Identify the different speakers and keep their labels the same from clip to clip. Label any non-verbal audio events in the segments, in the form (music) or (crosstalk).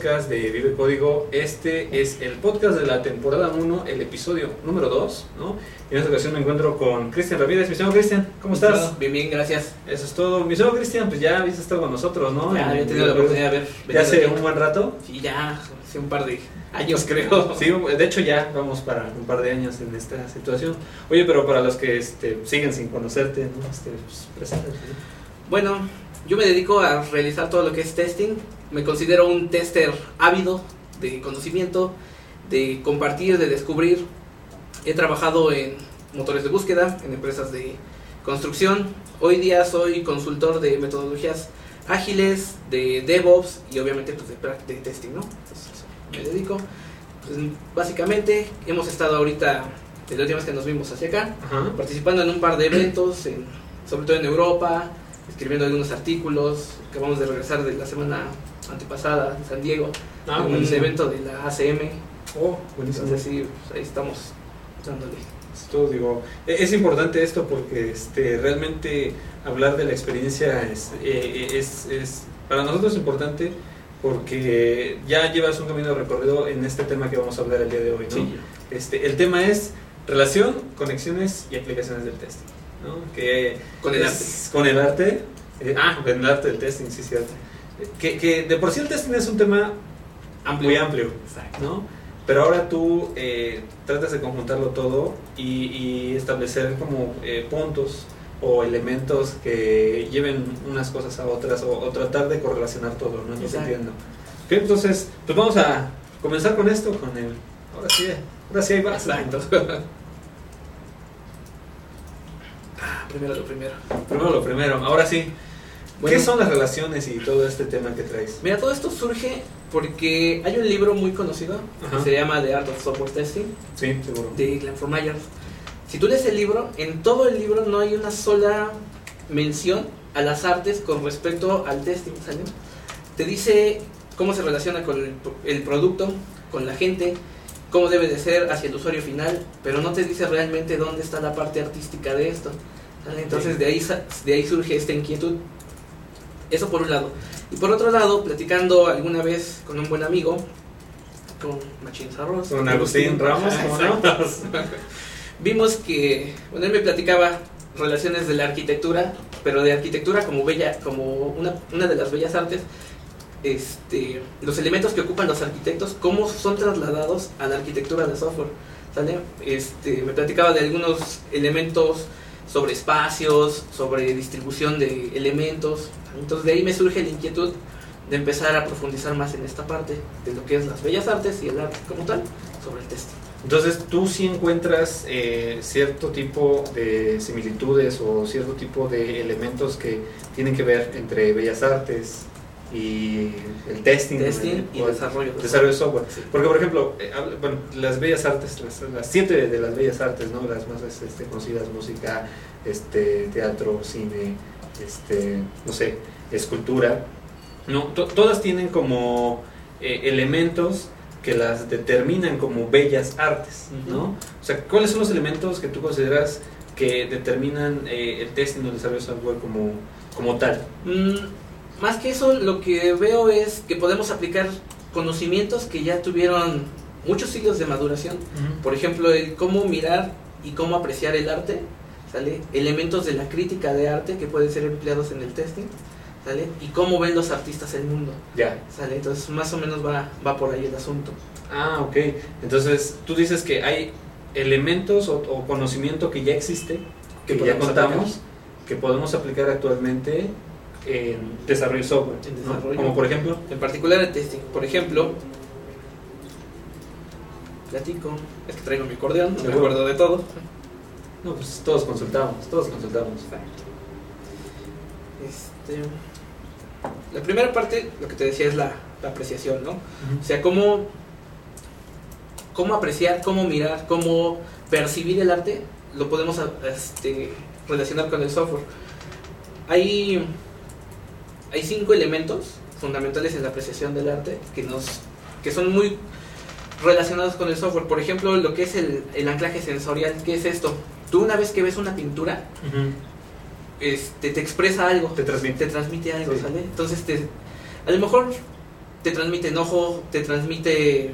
Speaker 1: podcast de Vive Código. Este es el podcast de la temporada 1, el episodio número 2, ¿no? En esta ocasión me encuentro con Cristian Ramírez. Mi señor Cristian, ¿cómo estás?
Speaker 2: Bien, bien, gracias.
Speaker 1: Eso es todo. Mi señor Cristian, pues ya habías estado con nosotros, ¿no?
Speaker 2: Ya, había tenido la oportunidad de ver.
Speaker 1: ¿Ya hace un buen rato?
Speaker 2: Sí, ya, hace un par de años (laughs) creo.
Speaker 1: Sí, de hecho ya vamos para un par de años en esta situación. Oye, pero para los que este, siguen sin conocerte, ¿no? Este, pues.
Speaker 2: Bueno, yo me dedico a realizar todo lo que es testing. Me considero un tester ávido de conocimiento, de compartir, de descubrir. He trabajado en motores de búsqueda, en empresas de construcción. Hoy día soy consultor de metodologías ágiles, de DevOps y obviamente pues, de, de testing, ¿no? Entonces, me dedico. Pues, básicamente hemos estado ahorita, de la última vez que nos vimos hacia acá,
Speaker 1: Ajá.
Speaker 2: participando en un par de eventos, en- sobre todo en Europa, escribiendo algunos artículos. Acabamos de regresar de la semana antepasada en San Diego,
Speaker 1: Ah,
Speaker 2: en
Speaker 1: buenísimo.
Speaker 2: evento de la ACM.
Speaker 1: Oh, buenísimo.
Speaker 2: Entonces sí, pues, ahí estamos dándole.
Speaker 1: Esto, digo, e- es importante esto porque este, realmente hablar de la experiencia es, eh, es, es- para nosotros es importante porque ya llevas un camino recorrido en este tema que vamos a hablar el día de hoy, ¿no?
Speaker 2: Sí.
Speaker 1: Este, el tema es relación, conexiones y aplicaciones del testing, ¿no? Que
Speaker 2: Con el
Speaker 1: es- Con el arte. eh,
Speaker 2: Ah.
Speaker 1: con el arte del testing, sí, cierto. Que, que de por sí el testing es un tema muy amplio,
Speaker 2: Exacto.
Speaker 1: ¿no? Pero ahora tú eh, tratas de conjuntarlo todo y, y establecer como eh, puntos o elementos que lleven unas cosas a otras o, o tratar de correlacionar todo, ¿no? Es lo que
Speaker 2: Exacto.
Speaker 1: entiendo. Entonces, pues vamos a comenzar con esto, con el... Ahora sí, ahora sí ahí vas.
Speaker 2: Exacto. (laughs) Ah, primero lo primero.
Speaker 1: Primero lo primero, ahora sí.
Speaker 2: Bueno.
Speaker 1: ¿Qué son las relaciones y todo este tema que traes?
Speaker 2: Mira, todo esto surge porque hay un libro muy conocido
Speaker 1: Ajá.
Speaker 2: que se llama The Art of Software Testing
Speaker 1: Sí, seguro.
Speaker 2: de Glenn Myers. Si tú lees el libro, en todo el libro no hay una sola mención a las artes con respecto al testing, ¿sale? Te dice cómo se relaciona con el, el producto, con la gente, cómo debe de ser hacia el usuario final, pero no te dice realmente dónde está la parte artística de esto. ¿sale? Entonces de ahí, de ahí surge esta inquietud. Eso por un lado. Y por otro lado, platicando alguna vez con un buen amigo, con Machín Arroz.
Speaker 1: Con Agustín Ramos.
Speaker 2: Vimos que, bueno, él me platicaba relaciones de la arquitectura, pero de arquitectura como bella, como una, una de las bellas artes, este, los elementos que ocupan los arquitectos, cómo son trasladados a la arquitectura de software, ¿sale? Este, me platicaba de algunos elementos sobre espacios, sobre distribución de elementos, entonces de ahí me surge la inquietud de empezar a profundizar más en esta parte de lo que es las bellas artes y el arte como tal sobre el testing.
Speaker 1: Entonces, tú sí encuentras eh, cierto tipo de similitudes o cierto tipo de elementos que tienen que ver entre bellas artes y el testing,
Speaker 2: Testing y
Speaker 1: el
Speaker 2: desarrollo de
Speaker 1: desarrollo de software.
Speaker 2: Sí.
Speaker 1: Porque, por ejemplo, eh, bueno, las bellas artes, las, las siete de las bellas artes, ¿no? Las más este, conocidas, música, este, teatro, cine, este, no sé, escultura, no, To- todas tienen como eh, elementos que las determinan como bellas artes, ¿no? O sea, ¿cuáles son los elementos que tú consideras que determinan eh, el testing o el desarrollo de software como, como tal?
Speaker 2: Mm, más que eso, lo que veo es que podemos aplicar conocimientos que ya tuvieron muchos siglos de maduración. Por ejemplo, el cómo mirar y cómo apreciar el arte, ¿sale? Elementos de la crítica de arte que pueden ser empleados en el testing, ¿sale? Y cómo ven los artistas el mundo,
Speaker 1: Ya.
Speaker 2: ¿sale? Entonces, más o menos va, va por ahí el asunto.
Speaker 1: Ah, ok. Entonces, tú dices que hay elementos o, o conocimiento que ya existe, que,
Speaker 2: Que
Speaker 1: ya contamos,
Speaker 2: aplicar.
Speaker 1: que podemos aplicar actualmente en desarrollo de software.
Speaker 2: En.
Speaker 1: Como por ejemplo,
Speaker 2: En particular el testing. Por ejemplo, platico, es que traigo mi acordeón, no me acuerdo de todo.
Speaker 1: no, pues todos consultamos, todos consultamos.
Speaker 2: Este, la primera parte, lo que te decía es la, la apreciación, ¿no? O sea, cómo, cómo apreciar, cómo mirar, cómo percibir el arte, lo podemos este, relacionar con el software. Hay, hay cinco elementos fundamentales en la apreciación del arte que, nos, que son muy relacionados con el software. Por ejemplo, lo que es el, el anclaje sensorial. ¿Qué es esto? Tú una vez que ves una pintura, este, te expresa algo,
Speaker 1: Te transmite.
Speaker 2: te transmite algo,
Speaker 1: Sí.
Speaker 2: ¿sale? Entonces, te, a lo mejor te transmite enojo, te transmite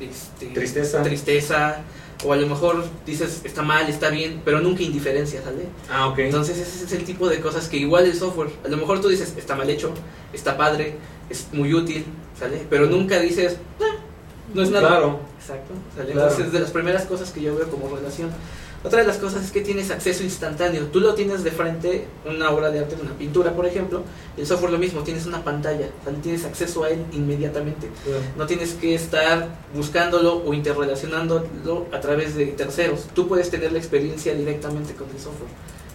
Speaker 2: este,
Speaker 1: Tristeza.
Speaker 2: tristeza, o a lo mejor dices está mal, está bien, pero nunca indiferencia, ¿sale?
Speaker 1: Ah, ok.
Speaker 2: Entonces ese es el tipo de cosas que igual el software, a lo mejor tú dices está mal hecho, está padre, es muy útil, ¿sale? Pero nunca dices, "Ah, no es nada.
Speaker 1: Claro.
Speaker 2: Exacto. ¿sale?
Speaker 1: Claro.
Speaker 2: Entonces de las primeras cosas que yo veo como relación. Otra de las cosas es que tienes acceso instantáneo. Tú lo tienes de frente, una obra de arte, una pintura, por ejemplo. El software lo mismo, tienes una pantalla, tienes acceso a él inmediatamente. No tienes que estar buscándolo o interrelacionándolo a través de terceros. Tú puedes tener la experiencia directamente con el software.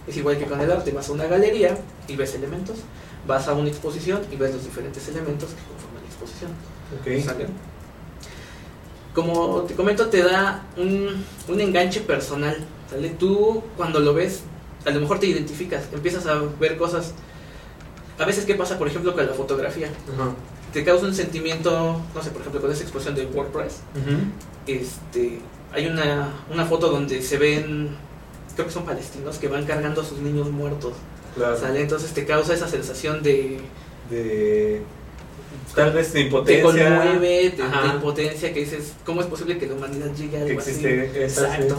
Speaker 2: Es igual que con el arte. Vas a una galería y ves elementos. Vas a una exposición y ves los diferentes elementos que conforman la exposición.
Speaker 1: Ok.
Speaker 2: Como te comento, te da un, un enganche personal. ¿sale? Tú cuando lo ves, a lo mejor te identificas, empiezas a ver cosas. A veces, ¿qué pasa, por ejemplo, con la fotografía? Te causa un sentimiento, no sé, por ejemplo, con esa exposición de WordPress.
Speaker 1: Ujú.
Speaker 2: Este, hay una, una foto donde se ven, creo que son palestinos, que van cargando a sus niños muertos.
Speaker 1: Claro.
Speaker 2: ¿sale? Entonces te causa esa sensación de,
Speaker 1: De. Tal vez de
Speaker 2: te
Speaker 1: impotencia.
Speaker 2: conmueve, de,
Speaker 1: Ajá.
Speaker 2: de impotencia, que dices, ¿cómo es posible que la humanidad llegue a algo
Speaker 1: Que
Speaker 2: así?
Speaker 1: existe esa-
Speaker 2: Exacto.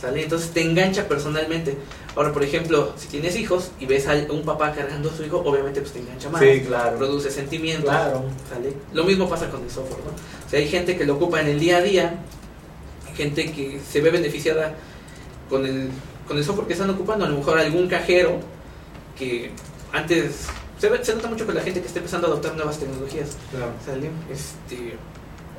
Speaker 2: ¿Sale? Entonces te engancha personalmente. Ahora, por ejemplo, si tienes hijos y ves a un papá cargando a su hijo, obviamente pues te engancha más.
Speaker 1: Sí, claro.
Speaker 2: Produce sentimientos.
Speaker 1: Claro.
Speaker 2: ¿sale? Lo mismo pasa con el software, ¿no? O sea, hay gente que lo ocupa en el día a día, gente que se ve beneficiada con el, con el software que están ocupando, a lo mejor algún cajero que antes se, ve- se nota mucho con la gente que está empezando a adoptar nuevas tecnologías,
Speaker 1: Claro.
Speaker 2: ¿sale? Este,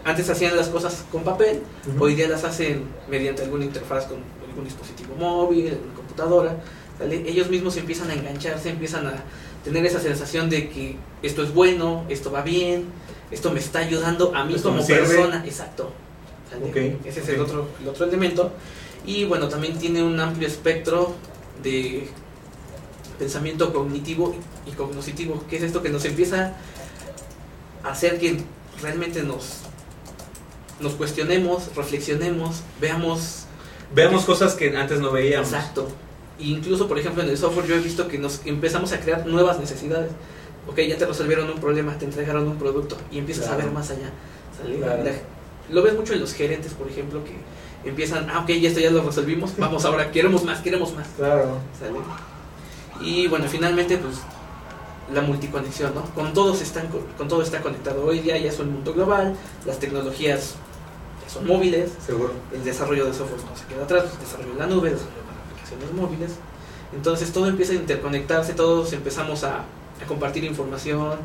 Speaker 2: antes hacían las cosas con papel, hoy día las hacen mediante alguna interfaz con algún dispositivo móvil, alguna computadora, ¿sale? Ellos mismos empiezan a engancharse, empiezan a tener esa sensación de que esto es bueno, esto va bien, esto me está ayudando a mí
Speaker 1: Esto
Speaker 2: como persona, exacto. Ese es el otro, el otro elemento. Y bueno, también tiene un amplio espectro de pensamiento cognitivo y cognoscitivo, que es esto que nos empieza a hacer que realmente nos, nos cuestionemos, reflexionemos, veamos
Speaker 1: Veamos cosas que antes no veíamos.
Speaker 2: Exacto. E incluso, por ejemplo, en el software yo he visto que nos empezamos a crear nuevas necesidades. Ok, ya te resolvieron un problema, te entregaron un producto y empiezas a ver más allá. ¿sale?
Speaker 1: Claro.
Speaker 2: La- lo ves mucho en los gerentes, por ejemplo, que empiezan, ah, ok, ya esto ya lo resolvimos, vamos ahora, queremos más, queremos más.
Speaker 1: Claro.
Speaker 2: ¿sale? Y bueno, finalmente, pues la multiconexión, ¿no? Con todos están, co- con todo está conectado. Hoy día ya es un mundo global, las tecnologías ya son móviles,
Speaker 1: Seguro.
Speaker 2: el desarrollo de software no se queda atrás, el desarrollo en la nube, el desarrollo para aplicaciones móviles. Entonces todo empieza a interconectarse, todos empezamos a, a compartir información,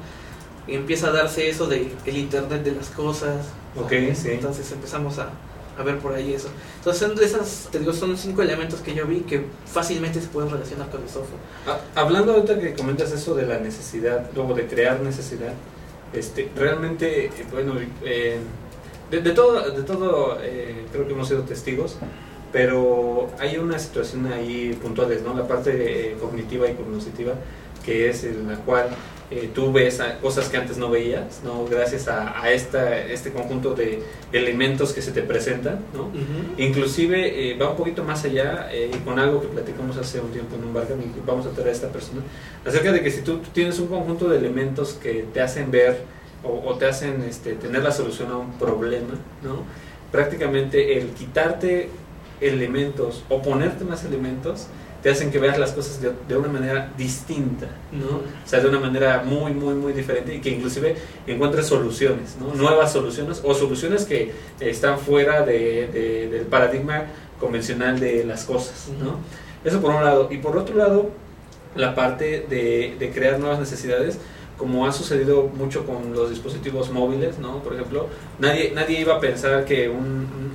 Speaker 2: y empieza a darse eso de el internet de las cosas.
Speaker 1: Ok, sí.
Speaker 2: Entonces empezamos a, a ver por ahí eso. Entonces son esas, te digo, son cinco elementos que yo vi que fácilmente se pueden relacionar con el software.
Speaker 1: Ha- Hablando ahorita que comentas eso de la necesidad, luego de crear necesidad, este, realmente, eh, bueno, eh, de, de todo, de todo eh, creo que hemos sido testigos, pero hay una situación ahí puntuales, ¿no? La parte eh, cognitiva y cognoscitiva, que es en la cual eh, tú ves cosas que antes no veías, ¿no? Gracias a, a esta, este conjunto de elementos que se te presentan, ¿no? Inclusive eh, va un poquito más allá eh, con algo que platicamos hace un tiempo en un bar que vamos a traer a esta persona, acerca de que si tú, tú tienes un conjunto de elementos que te hacen ver o, o te hacen este, tener la solución a un problema, ¿no? prácticamente el quitarte elementos o ponerte más elementos te hacen que veas las cosas de, de una manera distinta, ¿no? O sea, de una manera muy, muy, muy diferente y que inclusive encuentres soluciones, ¿no? Nuevas soluciones o soluciones que están fuera de, de- del paradigma convencional de las cosas, ¿no? Eso por un lado. Y por otro lado, la parte de, de crear nuevas necesidades, como ha sucedido mucho con los dispositivos móviles, ¿no? Por ejemplo, nadie, nadie iba a pensar que un,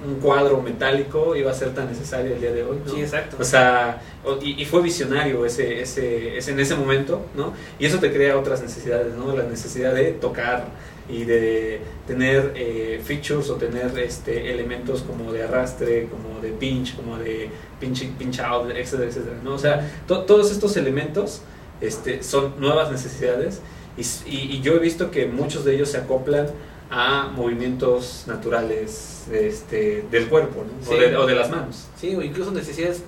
Speaker 1: un- cuadro metálico iba a ser tan necesario el día de hoy, ¿no?
Speaker 2: Sí, exacto.
Speaker 1: O sea, y, y fue visionario ese, ese, ese, en ese momento, ¿no? Y eso te crea otras necesidades, ¿no? La necesidad de tocar y de tener eh, features o tener este, elementos como de arrastre, como de pinch, como de pinch, pinch out, etcétera, etcétera, ¿no? O sea, to- todos estos elementos este, son nuevas necesidades y, y- y yo he visto que muchos de ellos se acoplan a movimientos naturales este, del cuerpo, ¿no?
Speaker 2: Sí.
Speaker 1: o, de, o de las manos.
Speaker 2: Sí, o incluso necesidades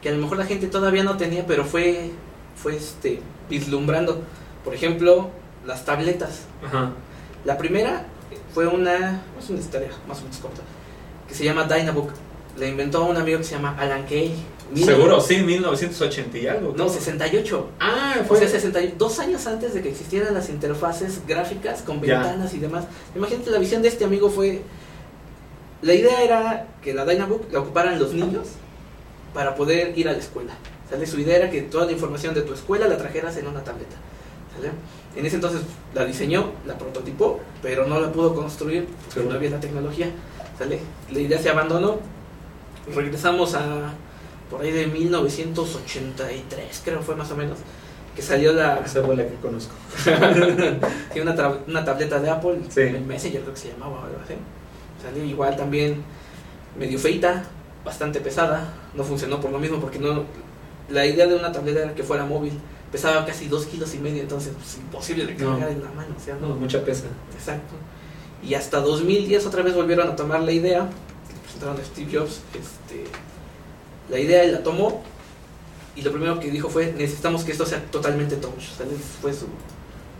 Speaker 2: que a lo mejor la gente todavía no tenía, pero fue, fue este, vislumbrando. Por ejemplo, las tabletas.
Speaker 1: Ajá.
Speaker 2: La primera fue una, es una historia más o menos corta, que se llama Dynabook. La inventó un amigo que se llama Alan Kay.
Speaker 1: Seguro, sí, 1980 y algo.
Speaker 2: No, 68.
Speaker 1: Ah,
Speaker 2: O
Speaker 1: fue
Speaker 2: sea, 62 dos años antes de que existieran las interfaces gráficas con
Speaker 1: Ya.
Speaker 2: ventanas y demás. Imagínate, la visión de este amigo fue... La idea era que la Dynabook la ocuparan los niños para poder ir a la escuela. ¿sale? Su idea era que toda la información de tu escuela la trajeras en una tableta. ¿sale? En ese entonces la diseñó, la prototipó, pero no la pudo construir porque
Speaker 1: Seguro.
Speaker 2: no había la tecnología. ¿sale? La idea se abandonó. Regresamos a por ahí de 1983, creo fue más o menos, que salió la,
Speaker 1: Esa fue la que conozco. (laughs)
Speaker 2: Sí, una, tra- una tableta de Apple,
Speaker 1: Sí.
Speaker 2: el Messenger creo que se llamaba algo así. Salió igual también medio feita, bastante pesada. No funcionó por lo mismo porque no la idea de una tableta era que fuera móvil. Pesaba casi dos kilos y medio, entonces pues, imposible de cargar
Speaker 1: No.
Speaker 2: en la mano. O sea,
Speaker 1: No,
Speaker 2: no,
Speaker 1: mucha pesa.
Speaker 2: exacto. Y hasta 2010 otra vez volvieron a tomar la idea. A Steve Jobs este, la idea la tomó. Y lo primero que dijo fue, necesitamos que esto sea totalmente touch. ¿sale? Fue su,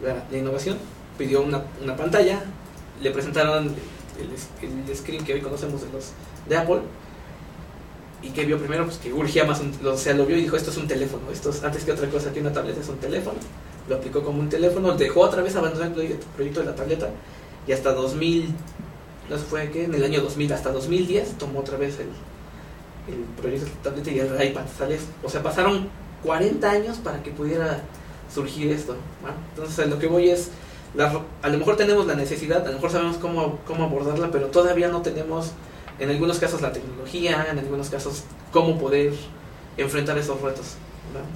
Speaker 2: la, innovación. Pidió una, una pantalla, le presentaron el, el screen que hoy conocemos de los de Apple. Y que vio primero, pues que urgía más, o sea, lo vio y dijo, esto es un teléfono, esto es, antes que otra cosa que una tableta es un teléfono. Lo aplicó como un teléfono, dejó otra vez abandonar el proye- proyecto de la tableta y hasta 2000, sé fue que en el año 2000 hasta 2010 tomó otra vez el, el proyecto de la tableta y el iPad, ¿sale? O sea, pasaron 40 años para que pudiera surgir esto. Entonces, a lo que voy es, a lo mejor tenemos la necesidad, a lo mejor sabemos cómo, cómo abordarla, pero todavía no tenemos, en algunos casos, la tecnología, en algunos casos, cómo poder enfrentar esos retos.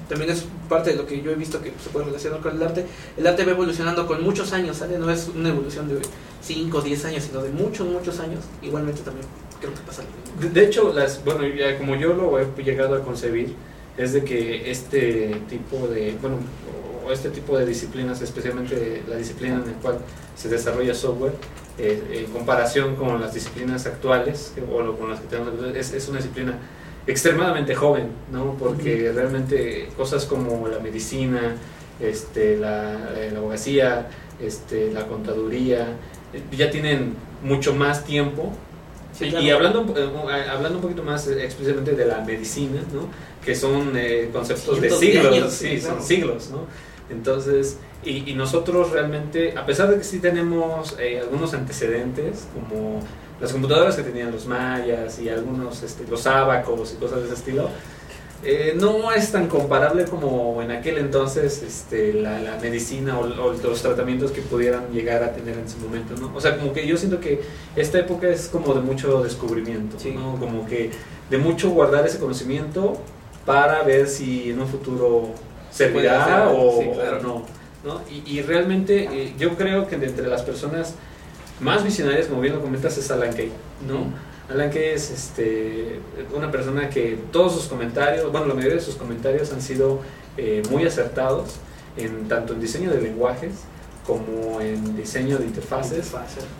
Speaker 2: También es parte de lo que yo he visto que se puede relacionar con el arte. El arte va evolucionando con muchos años, ¿sale? No es una evolución de 5 o 10 años, sino de muchos, muchos años. Igualmente también creo que pasa.
Speaker 1: De, hecho, bueno, como yo lo he llegado a concebir, es de que este tipo de, bueno, o este tipo de disciplinas, especialmente la disciplina en la cual se desarrolla software, eh, en comparación con las disciplinas actuales eh, o con las que tenemos, es, es una disciplina extremadamente joven, ¿no? Porque realmente cosas como la medicina, este, la, eh, la abogacía, este, la contaduría, eh, ya tienen mucho más tiempo
Speaker 2: Sí,
Speaker 1: y,
Speaker 2: claro.
Speaker 1: y hablando, un po- eh, hablando un poquito más eh, explícitamente de la medicina, ¿no? que son eh, conceptos de siglos,
Speaker 2: años,
Speaker 1: sí, son siglos, ¿no? Entonces, y, y nosotros realmente, a pesar de que sí tenemos eh, algunos antecedentes, como las computadoras que tenían los mayas y algunos, este, los ábacos y cosas de ese estilo, eh, no es tan comparable como en aquel entonces este, la, la medicina o, o los tratamientos que pudieran llegar a tener en su momento, ¿no? O sea, como que yo siento que esta época es como de mucho descubrimiento,
Speaker 2: Sí.
Speaker 1: ¿no? Como que de mucho guardar ese conocimiento para ver si en un futuro servirá o,
Speaker 2: sí, claro.
Speaker 1: o no, ¿no? Y, y realmente eh, yo creo que de entre las personas más visionarias, como bien lo comentas, es Alan Kay, ¿no? Alan Kay es este, una persona que todos sus comentarios, bueno, la mayoría de sus comentarios han sido eh, muy acertados, en, tanto en diseño de lenguajes como en diseño de interfaces,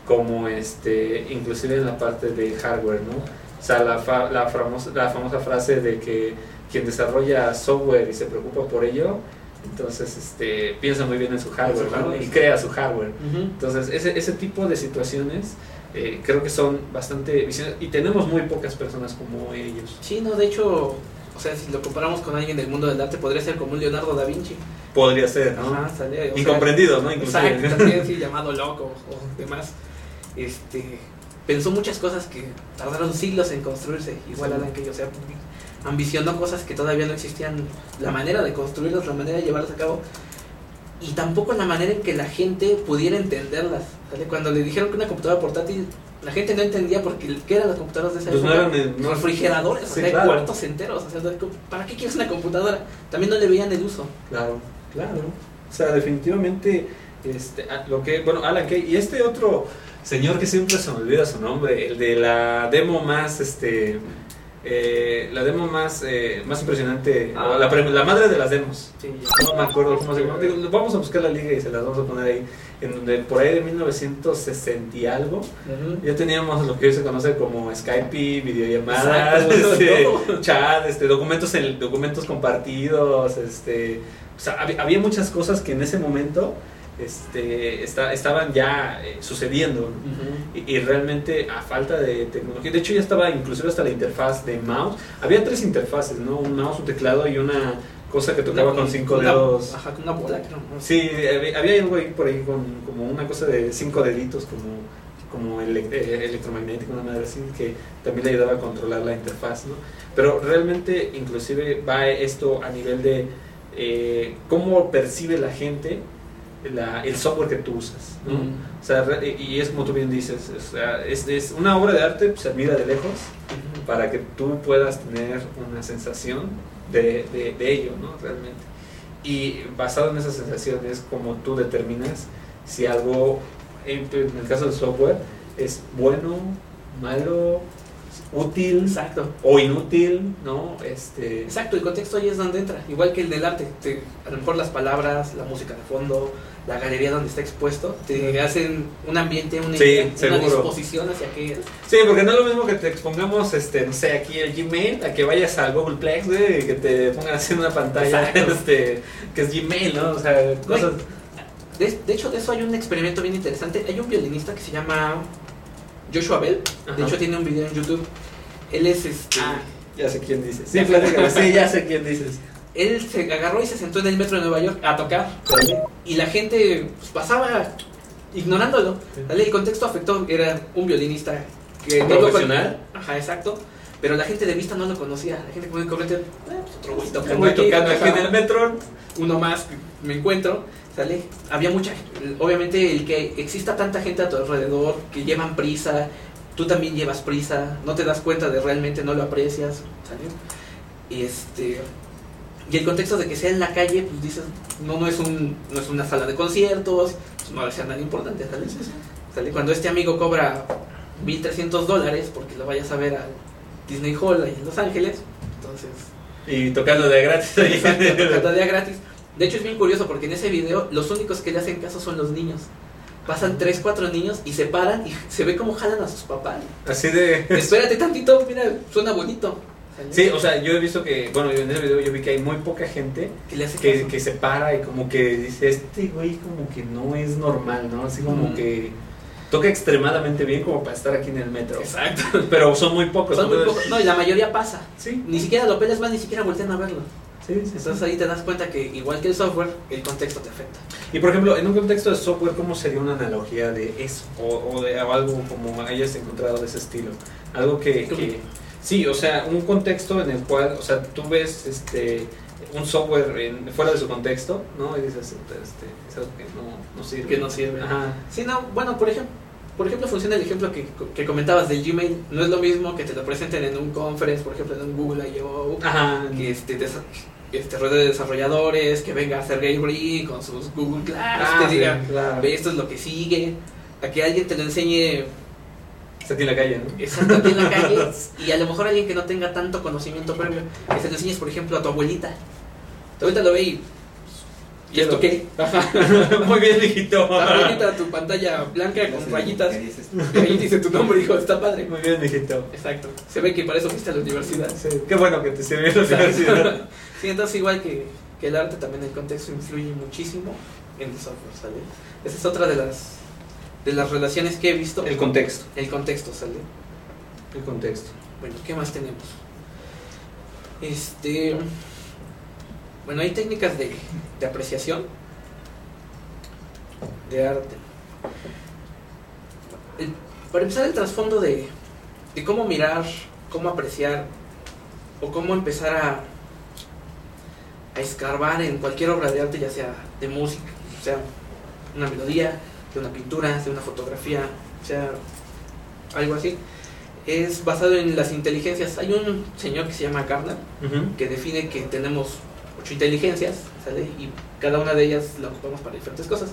Speaker 1: como este, inclusive en la parte de hardware, ¿no? O sea, la, fa- la, famosa, la famosa frase de que quien desarrolla software y se preocupa por ello, entonces este, piensa muy bien en su hardware,
Speaker 2: su
Speaker 1: ¿no? Y crea su hardware. Entonces, ese, ese tipo de situaciones eh, creo que son bastante y tenemos muy pocas personas como ellos.
Speaker 2: Sí, no, de hecho, o sea, si lo comparamos con alguien del mundo del arte, podría ser como un Leonardo da Vinci.
Speaker 1: Podría ser, ¿no?
Speaker 2: Ajá, sale, o sea,
Speaker 1: Incomprendido, ¿no? Inclusive.
Speaker 2: Exacto, (laughs) también sí, llamado loco o demás. Este, pensó muchas cosas que tardaron siglos en construirse, igual
Speaker 1: Sí.
Speaker 2: Alan Kay, o sea, ambicionó cosas que todavía no existían, la manera de construirlas, la manera de llevarlas a cabo, y tampoco la manera en que la gente pudiera entenderlas. ¿sale? Cuando le dijeron que una computadora portátil, la gente no entendía porque qué eran las computadoras de esa
Speaker 1: Pues no
Speaker 2: época.
Speaker 1: eran, eh, no-
Speaker 2: refrigeradores,
Speaker 1: Sí,
Speaker 2: o sea,
Speaker 1: claro.
Speaker 2: cuartos enteros, o sea, ¿para qué quieres una computadora? También no le veían el uso.
Speaker 1: Claro, claro. O sea, definitivamente, este, lo que, bueno, Alan Kay y este otro señor que siempre se me olvida su nombre, el de la demo más, este, eh, la demo más, eh, más impresionante,
Speaker 2: Ah.
Speaker 1: la, madre de las demos.
Speaker 2: Sí,
Speaker 1: No me acuerdo cómo se llama. Vamos a buscar la liga y se las vamos a poner ahí. En donde por ahí de 1960 y algo, ya teníamos lo que hoy se conoce como Skype, videollamadas, (laughs) este, chat, este, documentos, en, documentos compartidos, este, o sea, había, había muchas cosas que en ese momento este, está, estaban ya eh, sucediendo. ¿no?
Speaker 2: Ujú.
Speaker 1: Y, y realmente a falta de tecnología, de hecho ya estaba inclusive hasta la interfaz de mouse. Había tres interfaces, ¿no? Un mouse, un teclado y una cosa que tocaba
Speaker 2: Una-
Speaker 1: con cinco
Speaker 2: una-
Speaker 1: dedos.
Speaker 2: Ajá, con una bola, creo. ¿no?
Speaker 1: Sí, había, había algo ahí por ahí con como una cosa de cinco deditos como, como ele- eh, electromagnético, una madre así, que también le ayudaba a controlar la interfaz, ¿no? Pero realmente inclusive va esto a nivel de eh, cómo percibe la gente la- el software que tú usas, ¿no? O sea, y es como tú bien dices, o sea, es, es una obra de arte, pues, se mira de lejos para que tú puedas tener una sensación de, de- de ello, ¿no? Realmente. Y basado en esas sensaciones, como tú determinas si algo, en, en el caso del software, es bueno, malo, útil
Speaker 2: Exacto.
Speaker 1: o inútil, ¿no? Este,
Speaker 2: Exacto, el contexto ahí es donde entra, igual que el del arte. Te- a lo mejor las palabras, la música de fondo, la galería donde está expuesto, te hacen un ambiente, una,
Speaker 1: Sí,
Speaker 2: disposición hacia que
Speaker 1: Sí, porque no es lo mismo que te expongamos, este, no sé, aquí el Gmail, a que vayas al Google Plex, güey, y que te pongan así en una pantalla, (laughs) este, que es Gmail, ¿no? O sea, cosas...
Speaker 2: De, de hecho, de eso hay un experimento bien interesante. Hay un violinista que se llama Joshua Bell.
Speaker 1: Ajá.
Speaker 2: De hecho, tiene un video en YouTube. Él es este.
Speaker 1: Ah, ya sé quién dices. Sí, platícame, (laughs) sí, ya sé quién dices.
Speaker 2: Él se agarró y se sentó en el metro de Nueva York a tocar. Y la gente pues, pasaba ignorándolo. ¿vale? El contexto afectó. Era un violinista que
Speaker 1: ¿Un
Speaker 2: no lo con-
Speaker 1: profesional?
Speaker 2: Ajá, exacto. Pero la gente de vista no lo conocía. La gente común y corriente. "Eh, pues, otro güey tocando,
Speaker 1: Voy tocando aquí en el metro.
Speaker 2: uno más me encuentro, ¿sale? Había mucha, obviamente el que exista tanta gente a tu alrededor que llevan prisa, tú también llevas prisa, no te das cuenta de realmente no lo aprecias, ¿sale? Y este y el contexto de que sea en la calle, pues dices, no no es un no es una sala de conciertos, pues no sea nada importante, ¿sale? ¿Sale? Cuando este amigo cobra 1300 dólares porque lo vayas a ver al Disney Hall ahí en Los Ángeles, entonces
Speaker 1: Y tocando de gratis.
Speaker 2: Exacto, tocadía (laughs) gratis. De hecho es bien curioso porque en ese video los únicos que le hacen caso son los niños. Pasan 3, 4 niños y se paran y (laughs) se ve cómo jalan a sus papás.
Speaker 1: Así de...
Speaker 2: Espérate tantito, mira, suena bonito.
Speaker 1: Sí, o sea, yo he visto que, bueno, en ese video yo vi que hay muy poca gente
Speaker 2: que le hace
Speaker 1: que, se para y como que dice, este güey como que no es normal, ¿no? Así como que toca extremadamente bien como para estar aquí en el metro.
Speaker 2: Exacto.
Speaker 1: Pero son muy pocos.
Speaker 2: Son muy
Speaker 1: entonces-
Speaker 2: pocos. No, y la mayoría pasa.
Speaker 1: Sí,
Speaker 2: Ni siquiera lo pelas más, ni siquiera voltean a verlo.
Speaker 1: Sí, sí, sí.
Speaker 2: Entonces ahí te das cuenta que igual que el software, el contexto te afecta.
Speaker 1: Y por ejemplo, en un contexto de software, ¿cómo sería una analogía de eso? O, o de o algo como hayas encontrado de ese estilo. Algo que, que- Sí, o sea, un contexto en el cual, o sea, tú ves este un software en- fuera de su contexto, ¿no? Y dices, este, es algo que no, no sirve.
Speaker 2: Que no sirve.
Speaker 1: Ajá.
Speaker 2: Sí, no, bueno, por ejemplo, por ejemplo funciona el ejemplo que, que comentabas del Gmail. No es lo mismo que te lo presenten en un conference, por ejemplo, en un Google I.O.
Speaker 1: Ajá.
Speaker 2: que este, desa- este rueda de desarrolladores, que venga Sergey Brin con sus Google Glass,
Speaker 1: Ah,
Speaker 2: te diga,
Speaker 1: claro.
Speaker 2: ve, esto es lo que sigue, a que alguien te lo enseñe
Speaker 1: Está aquí en la calle, ¿no?
Speaker 2: exacto aquí en la calle, (laughs) y a lo mejor alguien que no tenga tanto conocimiento previo, que se lo enseñes, por ejemplo, a tu abuelita. Tu abuelita lo ve y... ¿Y esto qué? (laughs)
Speaker 1: Muy bien, mijito.
Speaker 2: Abuelita, tu pantalla blanca con rayitas, y ahí dice tu nombre, hijo, está padre.
Speaker 1: Muy bien, mijito.
Speaker 2: Exacto. Se ve que para eso fuiste a la universidad.
Speaker 1: Sí, Qué bueno que te sirvió la universidad. (laughs)
Speaker 2: Sí, entonces igual que, que el arte, también el contexto influye muchísimo en el software, ¿sale? Esa es otra de las de las relaciones que he visto.
Speaker 1: El contexto.
Speaker 2: El contexto, ¿sale?
Speaker 1: El contexto.
Speaker 2: Bueno, ¿qué más tenemos? Este... Bueno, hay técnicas de, de apreciación de arte. El- para empezar, el trasfondo de, de cómo mirar, cómo apreciar o cómo empezar a, a escarbar en cualquier obra de arte, ya sea de música, sea una melodía, de una pintura, de una fotografía, sea algo así, es basado en las inteligencias. Hay un señor que se llama Gardner que define que tenemos ocho inteligencias, ¿sale? Y cada una de ellas la ocupamos para diferentes cosas.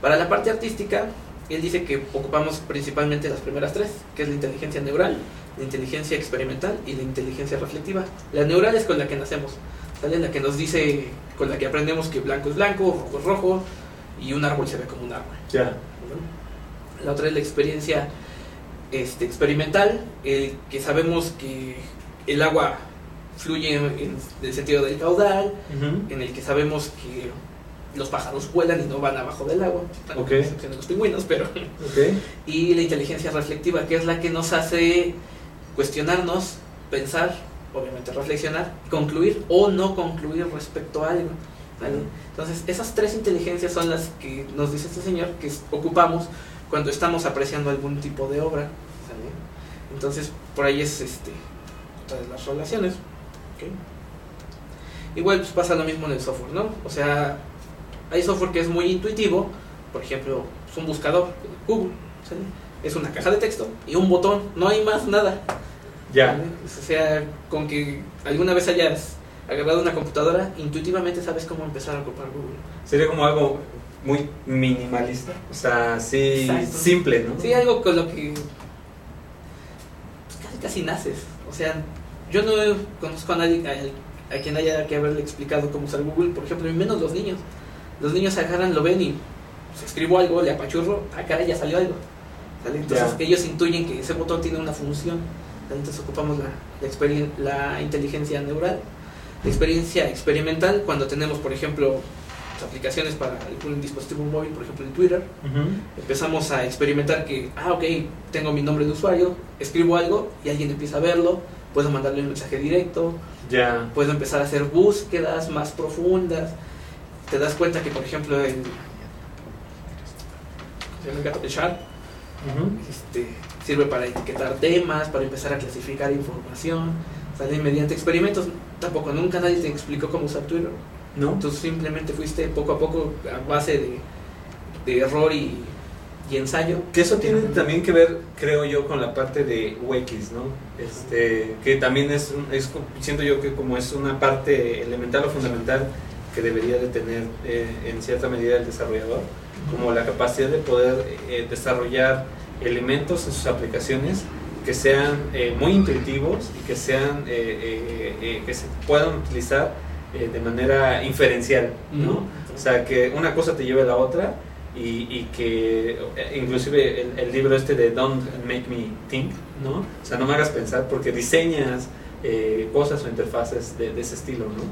Speaker 2: Para la parte artística, él dice que ocupamos principalmente las primeras tres, que es la inteligencia neural, la inteligencia experimental y la inteligencia reflectiva. La neural es con la que nacemos, ¿sale? La que nos dice, con la que aprendemos que blanco es blanco, rojo es rojo, y un árbol se ve como un árbol.
Speaker 1: Ya.
Speaker 2: La otra es la experiencia este, experimental, el que sabemos que el agua fluye en el sentido del caudal, en el que sabemos que los pájaros vuelan y no van abajo del agua, a
Speaker 1: Ok.
Speaker 2: excepción de los pingüinos, pero... (laughs) Y la inteligencia reflectiva, que es la que nos hace cuestionarnos, pensar, obviamente reflexionar, concluir o no concluir respecto a algo. ¿vale? Entonces, esas tres inteligencias son las que nos dice este señor que ocupamos cuando estamos apreciando algún tipo de obra. ¿sale? Entonces, por ahí es este, otra de las relaciones. ¿Ok? Igual pues, pasa lo mismo en el software, ¿no? O sea, hay software que es muy intuitivo, por ejemplo, es un buscador, Google, es una caja de texto y un botón, no hay más nada.
Speaker 1: Ya.
Speaker 2: O sea, con que alguna vez hayas agarrado una computadora, intuitivamente sabes cómo empezar a ocupar Google.
Speaker 1: Sería como algo muy minimalista. O sea, sí,
Speaker 2: Exacto.
Speaker 1: simple, ¿no?
Speaker 2: Sí, algo con lo que pues, casi casi naces. O sea, yo no conozco a nadie a, a quien haya que haberle explicado cómo usar Google, por ejemplo, y menos los niños. Los niños agarran, lo ven y pues, escribo algo, le apachurro, caray, ya salió algo. ¿Sale? Entonces
Speaker 1: Ya.
Speaker 2: ellos intuyen que ese botón tiene una función. ¿sale? Entonces ocupamos la, la, la inteligencia neural. La experiencia experimental, cuando tenemos, por ejemplo, aplicaciones para algún dispositivo móvil, por ejemplo, el Twitter, empezamos a experimentar que, ah, ok, tengo mi nombre de usuario, escribo algo y alguien empieza a verlo, puedo mandarle un mensaje directo,
Speaker 1: Ya.
Speaker 2: puedo empezar a hacer búsquedas más profundas. Te das cuenta que, por ejemplo, se llama el gato de este, sirve para etiquetar temas, para empezar a clasificar información, sale mediante experimentos. Tampoco nunca nadie te explicó cómo usar Twitter.
Speaker 1: ¿No?
Speaker 2: Tú simplemente fuiste poco a poco a base de, de error y, y ensayo.
Speaker 1: Que eso tiene también que ver, creo yo, con la parte de UX, ¿no? Este, que también es, es, siento yo que como es una parte elemental o fundamental que debería de tener eh, en cierta medida el desarrollador, como la capacidad de poder eh, desarrollar elementos en sus aplicaciones que sean eh, muy intuitivos y que sean eh, eh, eh, que se puedan utilizar de manera inferencial, ¿no? O sea, que una cosa te lleve a la otra y, y que eh, inclusive el, libro este de Don't Make Me Think, ¿no? O sea, no me hagas pensar porque diseñas eh, cosas o interfaces de, ese estilo, ¿no?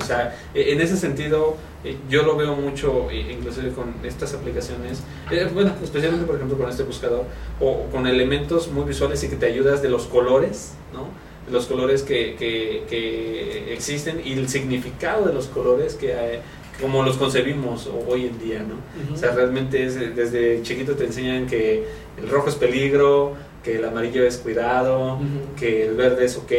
Speaker 1: O sea, eh, en ese sentido, eh, yo lo veo mucho, eh, inclusive con estas aplicaciones, eh, bueno, especialmente por ejemplo con este buscador, o, con elementos muy visuales y que te ayudas de los colores, ¿no? Los colores que, que, que existen y el significado de los colores que hay, como los concebimos hoy en día, ¿no? O sea, realmente es, eh, desde chiquito te enseñan que el rojo es peligro, que el amarillo es cuidado, que el verde es ok,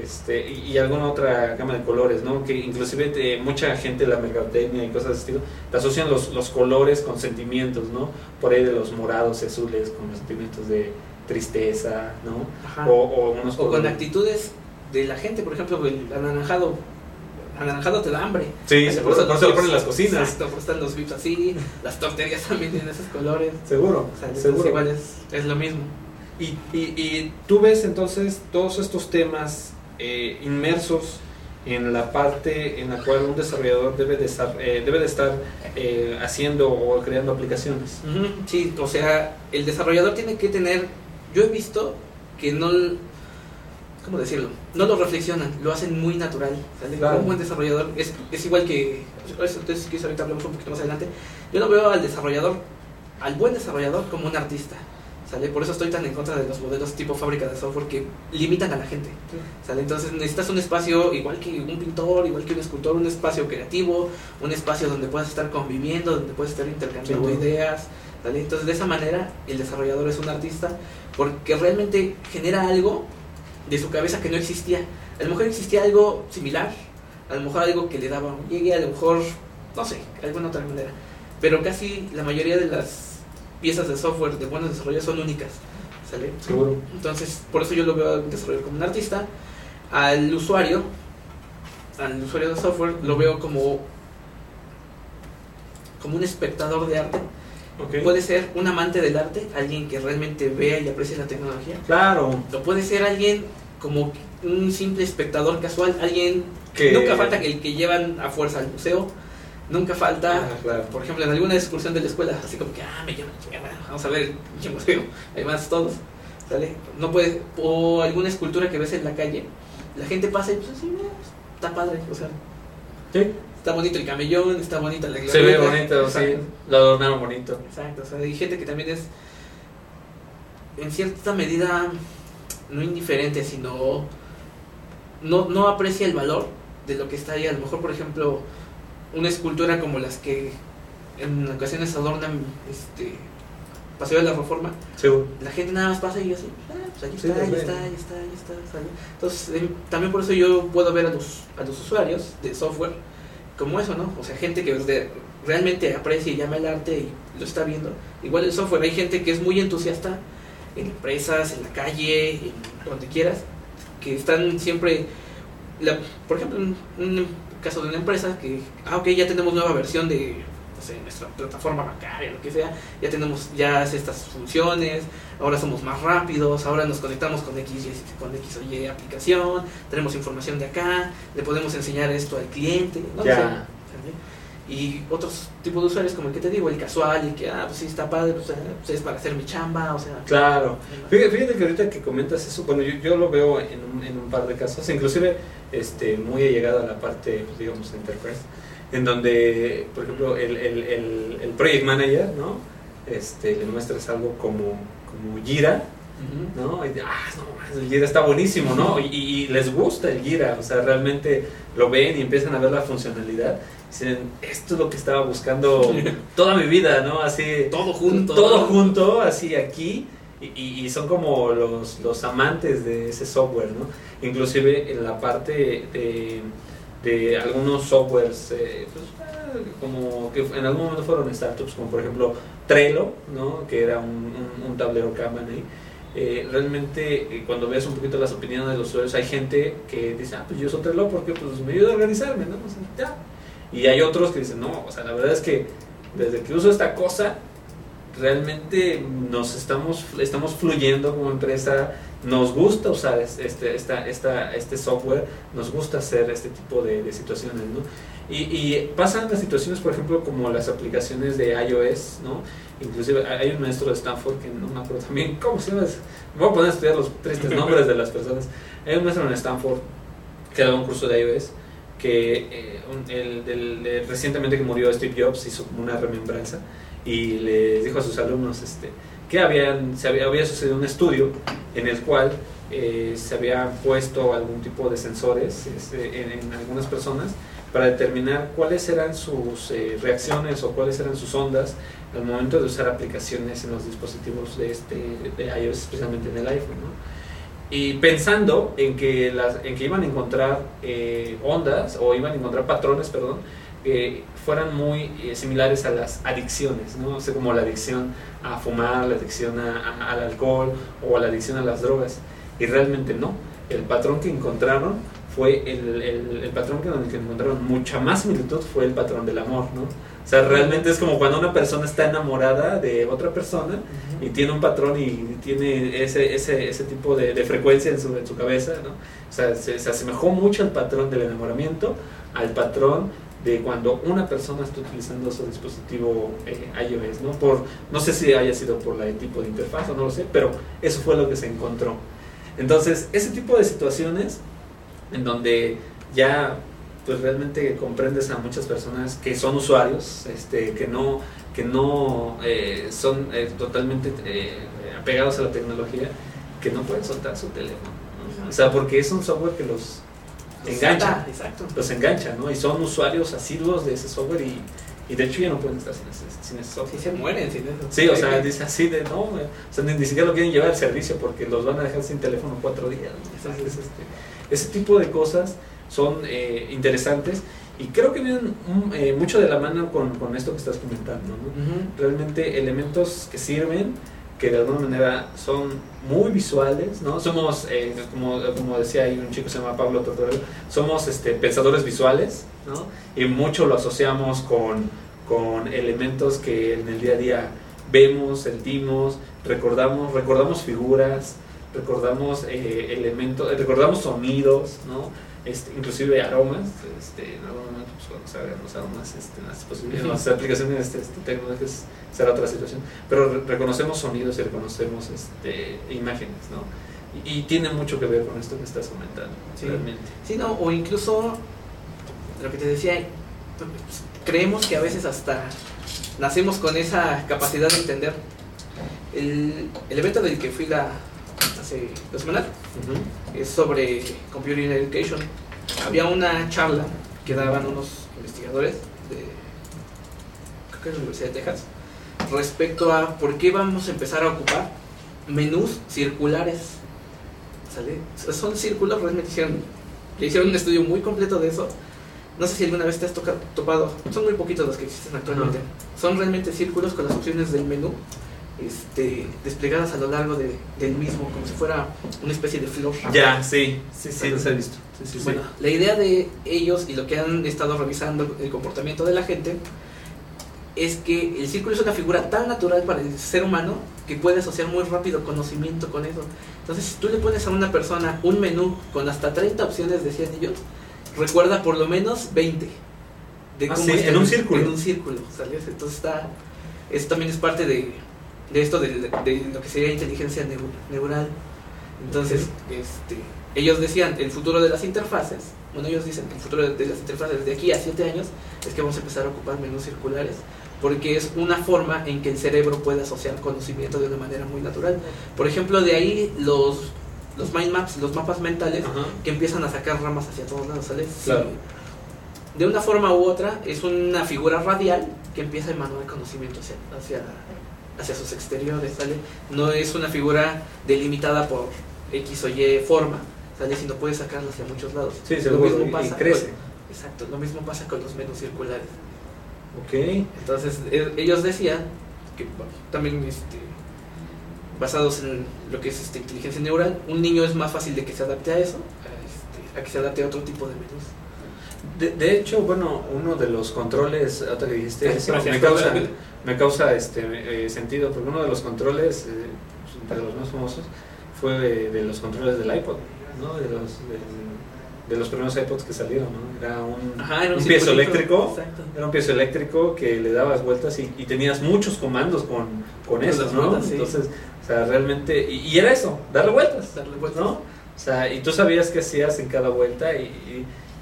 Speaker 1: este, y, y alguna otra gama de colores, ¿no? Que inclusive te- mucha gente, la mercadotecnia y cosas de estilo, te asocian los, los colores con sentimientos, ¿no? Por ahí de los morados y azules con los sentimientos de tristeza, ¿no?
Speaker 2: Ajá.
Speaker 1: O, o unos
Speaker 2: O con actitudes de la gente, por ejemplo, el anaranjado. Anaranjado te da hambre.
Speaker 1: Sí, por eso, por eso lo ponen en las cocinas.
Speaker 2: Exacto, por están los VIPs así. Las torterías también tienen esos colores.
Speaker 1: Seguro,
Speaker 2: O sea,
Speaker 1: seguro.
Speaker 2: igual es, es lo mismo.
Speaker 1: Y, y, y tú ves entonces todos estos temas eh, inmersos en la parte en la cual un desarrollador debe de estar, eh, debe de estar eh, haciendo o creando aplicaciones.
Speaker 2: Ujú, Sí, o sea, el desarrollador tiene que tener. Yo he visto que no. ¿Cómo decirlo? No lo reflexionan, lo hacen muy natural. ¿sale?
Speaker 1: Claro.
Speaker 2: Un buen desarrollador es, es igual que. Entonces, quieres, ahorita hablamos un poquito más adelante. Yo no veo al desarrollador, al buen desarrollador, como un artista. ¿Sale? Por eso estoy tan en contra de los modelos tipo fábrica de software que limitan a la gente. ¿Sale? Entonces necesitas un espacio igual que un pintor, igual que un escultor, un espacio creativo, un espacio donde puedas estar conviviendo, donde puedas estar intercambiando ideas. ¿sale? Entonces de esa manera el desarrollador es un artista porque realmente genera algo de su cabeza que no existía. A lo mejor existía algo similar, a lo mejor algo que le daba un llegue, a lo mejor, no sé, alguna otra manera. Pero casi la mayoría de las piezas de software de buenos desarrollos son únicas. ¿sale?
Speaker 1: Seguro.
Speaker 2: Entonces, por eso yo lo veo al desarrollador como un artista. Al usuario, al usuario de software, lo veo como, como un espectador de arte. Puede ser un amante del arte, alguien que realmente vea y aprecie la tecnología.
Speaker 1: Claro.
Speaker 2: O puede ser alguien como un simple espectador casual, alguien
Speaker 1: Que-
Speaker 2: Nunca falta que el que llevan a fuerza al museo. Nunca falta,
Speaker 1: Ah, claro.
Speaker 2: por ejemplo, en alguna excursión de la escuela, así como que, ah, me llevan, vamos a ver el museo. Además, todos, ¿sale? No puede, o alguna escultura que ves en la calle, la gente pasa y pues así, "Ah, está padre, o sea,
Speaker 1: Sí.
Speaker 2: Está está bonito el camellón, está bonita la
Speaker 1: Se ve
Speaker 2: glorieta.
Speaker 1: bonito, sí.
Speaker 2: Exacto.
Speaker 1: Lo adornaron bonito.
Speaker 2: Exacto, o sea, hay gente que también es en cierta medida no indiferente, sino no, no aprecia el valor de lo que está ahí. A lo mejor, por ejemplo, una escultura como las que en ocasiones adornan este Paseo de la Reforma,
Speaker 1: Seguro.
Speaker 2: la gente nada más pasa y así, ah, pues ahí
Speaker 1: Sí,
Speaker 2: está, ahí está, ahí está, ahí está. Entonces, em, también por eso yo puedo ver a los, a los usuarios de software como eso, ¿no? O sea, gente que realmente aprecia y llama el arte y lo está viendo. Igual el software, hay gente que es muy entusiasta en empresas, en la calle, en donde quieras, que están siempre, la- por ejemplo, en un caso de una empresa que, ah, ok, ya tenemos nueva versión de no sé, nuestra plataforma bancaria, lo que sea, ya tenemos, ya hace estas funciones, ahora somos más rápidos, ahora nos conectamos con X, con X o Y aplicación, tenemos información de acá, le podemos enseñar esto al cliente, ¿no?
Speaker 1: Ya.
Speaker 2: O y otros tipos de usuarios como el que te digo, el casual, el que, ah, pues sí, está padre, o sea, pues es para hacer mi chamba, o sea...
Speaker 1: Claro. Fíjate, fíjate que ahorita que comentas eso, bueno, yo, yo lo veo en un, en un par de casos, inclusive este, muy llegado a la parte, pues, digamos, enterprise, en donde, por ejemplo, el, el, el, el project manager, ¿no? Este, le muestras algo como, como Jira,
Speaker 2: Ujú.
Speaker 1: ¿no? Y, ah, no, el Jira está buenísimo, ¿no? Y, y les gusta el Jira, o sea, realmente lo ven y empiezan a ver la funcionalidad. Dicen, esto es lo que estaba buscando (laughs) toda mi vida, ¿no? Así,
Speaker 2: Todo junto.
Speaker 1: todo junto, así aquí, y, y- y son como los, los amantes de ese software, ¿no? Inclusive en la parte de, de algunos softwares, eh, pues, ah, como que en algún momento fueron startups, como por ejemplo Trello, ¿no? Que era un, un- un tablero Kanban ahí. Eh, realmente eh, cuando ves un poquito las opiniones de los usuarios hay gente que dice ah pues yo uso Trello porque pues me ayuda a organizarme no O sea, ya. y hay otros que dicen no o sea la verdad es que desde que uso esta cosa realmente nos estamos, estamos fluyendo como empresa, nos gusta usar es- este, esta, esta, este software, nos gusta hacer este tipo de, de situaciones, ¿no? Y, pasan las situaciones, por ejemplo, como las aplicaciones de iOS, ¿no? Inclusive hay un maestro de Stanford que no me acuerdo también, (laughs) ¿cómo se llama? Voy a poner a estudiar los tristes nombres de las personas. Hay un maestro en Stanford que daba un curso de iOS que eh, el, recientemente que murió Steve Jobs hizo como una remembranza y les dijo a sus alumnos este, que habían, se había, había sucedido un estudio en el cual eh, se habían puesto algún tipo de sensores este, en, en algunas personas para determinar cuáles eran sus eh, reacciones o cuáles eran sus ondas al momento de usar aplicaciones en los dispositivos de, este, de iOS, especialmente en el iPhone. ¿no? Y pensando en que, las, en que iban a encontrar eh, ondas o iban a encontrar patrones, perdón, que fueran muy eh, similares a las adicciones, ¿no? O sea, como la adicción a fumar, la adicción a- a- al alcohol o la adicción a las drogas. Y realmente no. El patrón que encontraron fue el, el, el patrón que, que encontraron mucha más similitud fue el patrón del amor, ¿no? O sea, realmente es como cuando una persona está enamorada de otra persona y tiene un patrón y tiene ese, ese, ese tipo de, de frecuencia en su, en su cabeza, ¿no? O sea, se, se asemejó mucho al patrón del enamoramiento, al patrón de cuando una persona está utilizando su dispositivo eh, iOS, ¿no? Por, no sé si haya sido por el tipo de interfaz o no lo sé, pero eso fue lo que se encontró. Entonces, ese tipo de situaciones en donde ya pues realmente comprendes a muchas personas que son usuarios, este, que no, que no eh, son eh, totalmente apegados a la tecnología, que no pueden soltar su teléfono. ¿no? O sea, porque es un software que los engancha,
Speaker 2: Exacto.
Speaker 1: los engancha, ¿no? Y son usuarios asiduos de ese software y, y de hecho ya no pueden estar sin ese, sin ese software.
Speaker 2: Sí se mueren sin eso.
Speaker 1: Sí, o sea, dice así de no, güey. o sea, ni, ni siquiera lo quieren llevar al servicio porque los van a dejar sin teléfono cuatro días. ¿no? Entonces, este, ese tipo de cosas son eh, interesantes y creo que vienen mm, eh, mucho de la mano con, con esto que estás comentando, ¿no? Realmente elementos que sirven, que de alguna manera son muy visuales, ¿no? Somos, eh, como, como decía ahí un chico se llama Pablo Tortorello, somos este, pensadores visuales, ¿no? Y mucho lo asociamos con, con elementos que en el día a día vemos, sentimos, recordamos, recordamos figuras, recordamos eh, elementos, eh, recordamos sonidos, ¿no? Este, inclusive aromas, este, en algún momento pues, cuando salgan los aromas, este, las posibilidades, las aplicaciones este, este, tecnológicas será otra situación, pero re- reconocemos sonidos y reconocemos este, imágenes, ¿no? Y, y tiene mucho que ver con esto que estás comentando,
Speaker 2: Sí.
Speaker 1: realmente.
Speaker 2: Sí, no, o incluso lo que te decía, creemos que a veces hasta nacemos con esa capacidad de entender. El, el evento del que fui la, hace dos semanas es sobre Computing Education. Había una charla que daban unos investigadores de, creo que es la Universidad de Texas respecto a por qué vamos a empezar a ocupar menús circulares. ¿Sale? Son círculos, realmente hicieron, le hicieron un estudio muy completo de eso. No sé si alguna vez te has toca- topado, son muy poquitos los que existen actualmente. Son realmente círculos con las opciones del menú este, desplegadas a lo largo de- del mismo, como si fuera una especie de flor.
Speaker 1: Ya, sí, sí, sí, los he visto. Sí, sí, sí.
Speaker 2: Bueno, la idea de ellos y lo que han estado revisando el comportamiento de la gente es que el círculo es una figura tan natural para el ser humano que puede asociar muy rápido conocimiento con eso. Entonces, si tú le pones a una persona un menú con hasta 30 opciones, decían ellos, recuerda por lo menos 20. De
Speaker 1: Ah, sí, en un círculo.
Speaker 2: En un círculo, ¿sabes? Entonces está, eso también es parte de, de esto de, de lo que sería inteligencia neu- neural. Entonces, este, ellos decían, el futuro de las interfaces, bueno, ellos dicen que el futuro de, de las interfaces de aquí a 7 años es que vamos a empezar a ocupar menús circulares, porque es una forma en que el cerebro puede asociar conocimiento de una manera muy natural. Por ejemplo, de ahí los, los mind maps, los mapas mentales,
Speaker 1: Ajá.
Speaker 2: que empiezan a sacar ramas hacia todos lados, ¿sale?
Speaker 1: Claro.
Speaker 2: De una forma u otra, es una figura radial que empieza a emanar conocimiento hacia, hacia, hacia sus exteriores, ¿sale? No es una figura delimitada por X o Y forma, ¿sale? Sino puede sacarla hacia muchos lados.
Speaker 1: Sí,
Speaker 2: lo
Speaker 1: seguro,
Speaker 2: mismo
Speaker 1: y- y
Speaker 2: pasa
Speaker 1: crece.
Speaker 2: con- exacto, lo mismo pasa con los menús circulares.
Speaker 1: Ok.
Speaker 2: Entonces, e- ellos decían que bueno, también este, basados en lo que es este, inteligencia neural, un niño es más fácil de que se adapte a eso, a, este, a que se adapte a otro tipo de menús.
Speaker 1: De, de hecho, bueno, uno de los controles, ahorita que dijiste
Speaker 2: Gracias.
Speaker 1: me causa, me causa este eh, sentido, porque uno de los controles, eh, pues, de los más famosos, fue de, de los controles del iPod, ¿no? De los, de, de los primeros iPods que salieron, ¿no? Era un,
Speaker 2: Ajá, era
Speaker 1: un piezo eléctrico,
Speaker 2: Exacto.
Speaker 1: era un piezo eléctrico que le dabas vueltas y, y tenías muchos comandos con, con
Speaker 2: Con
Speaker 1: eso, ¿no?
Speaker 2: vueltas, sí.
Speaker 1: Entonces, o sea, realmente, y, y era eso, darle vueltas,
Speaker 2: Darle vueltas.
Speaker 1: ¿no? O sea, y tú sabías qué hacías en cada vuelta y,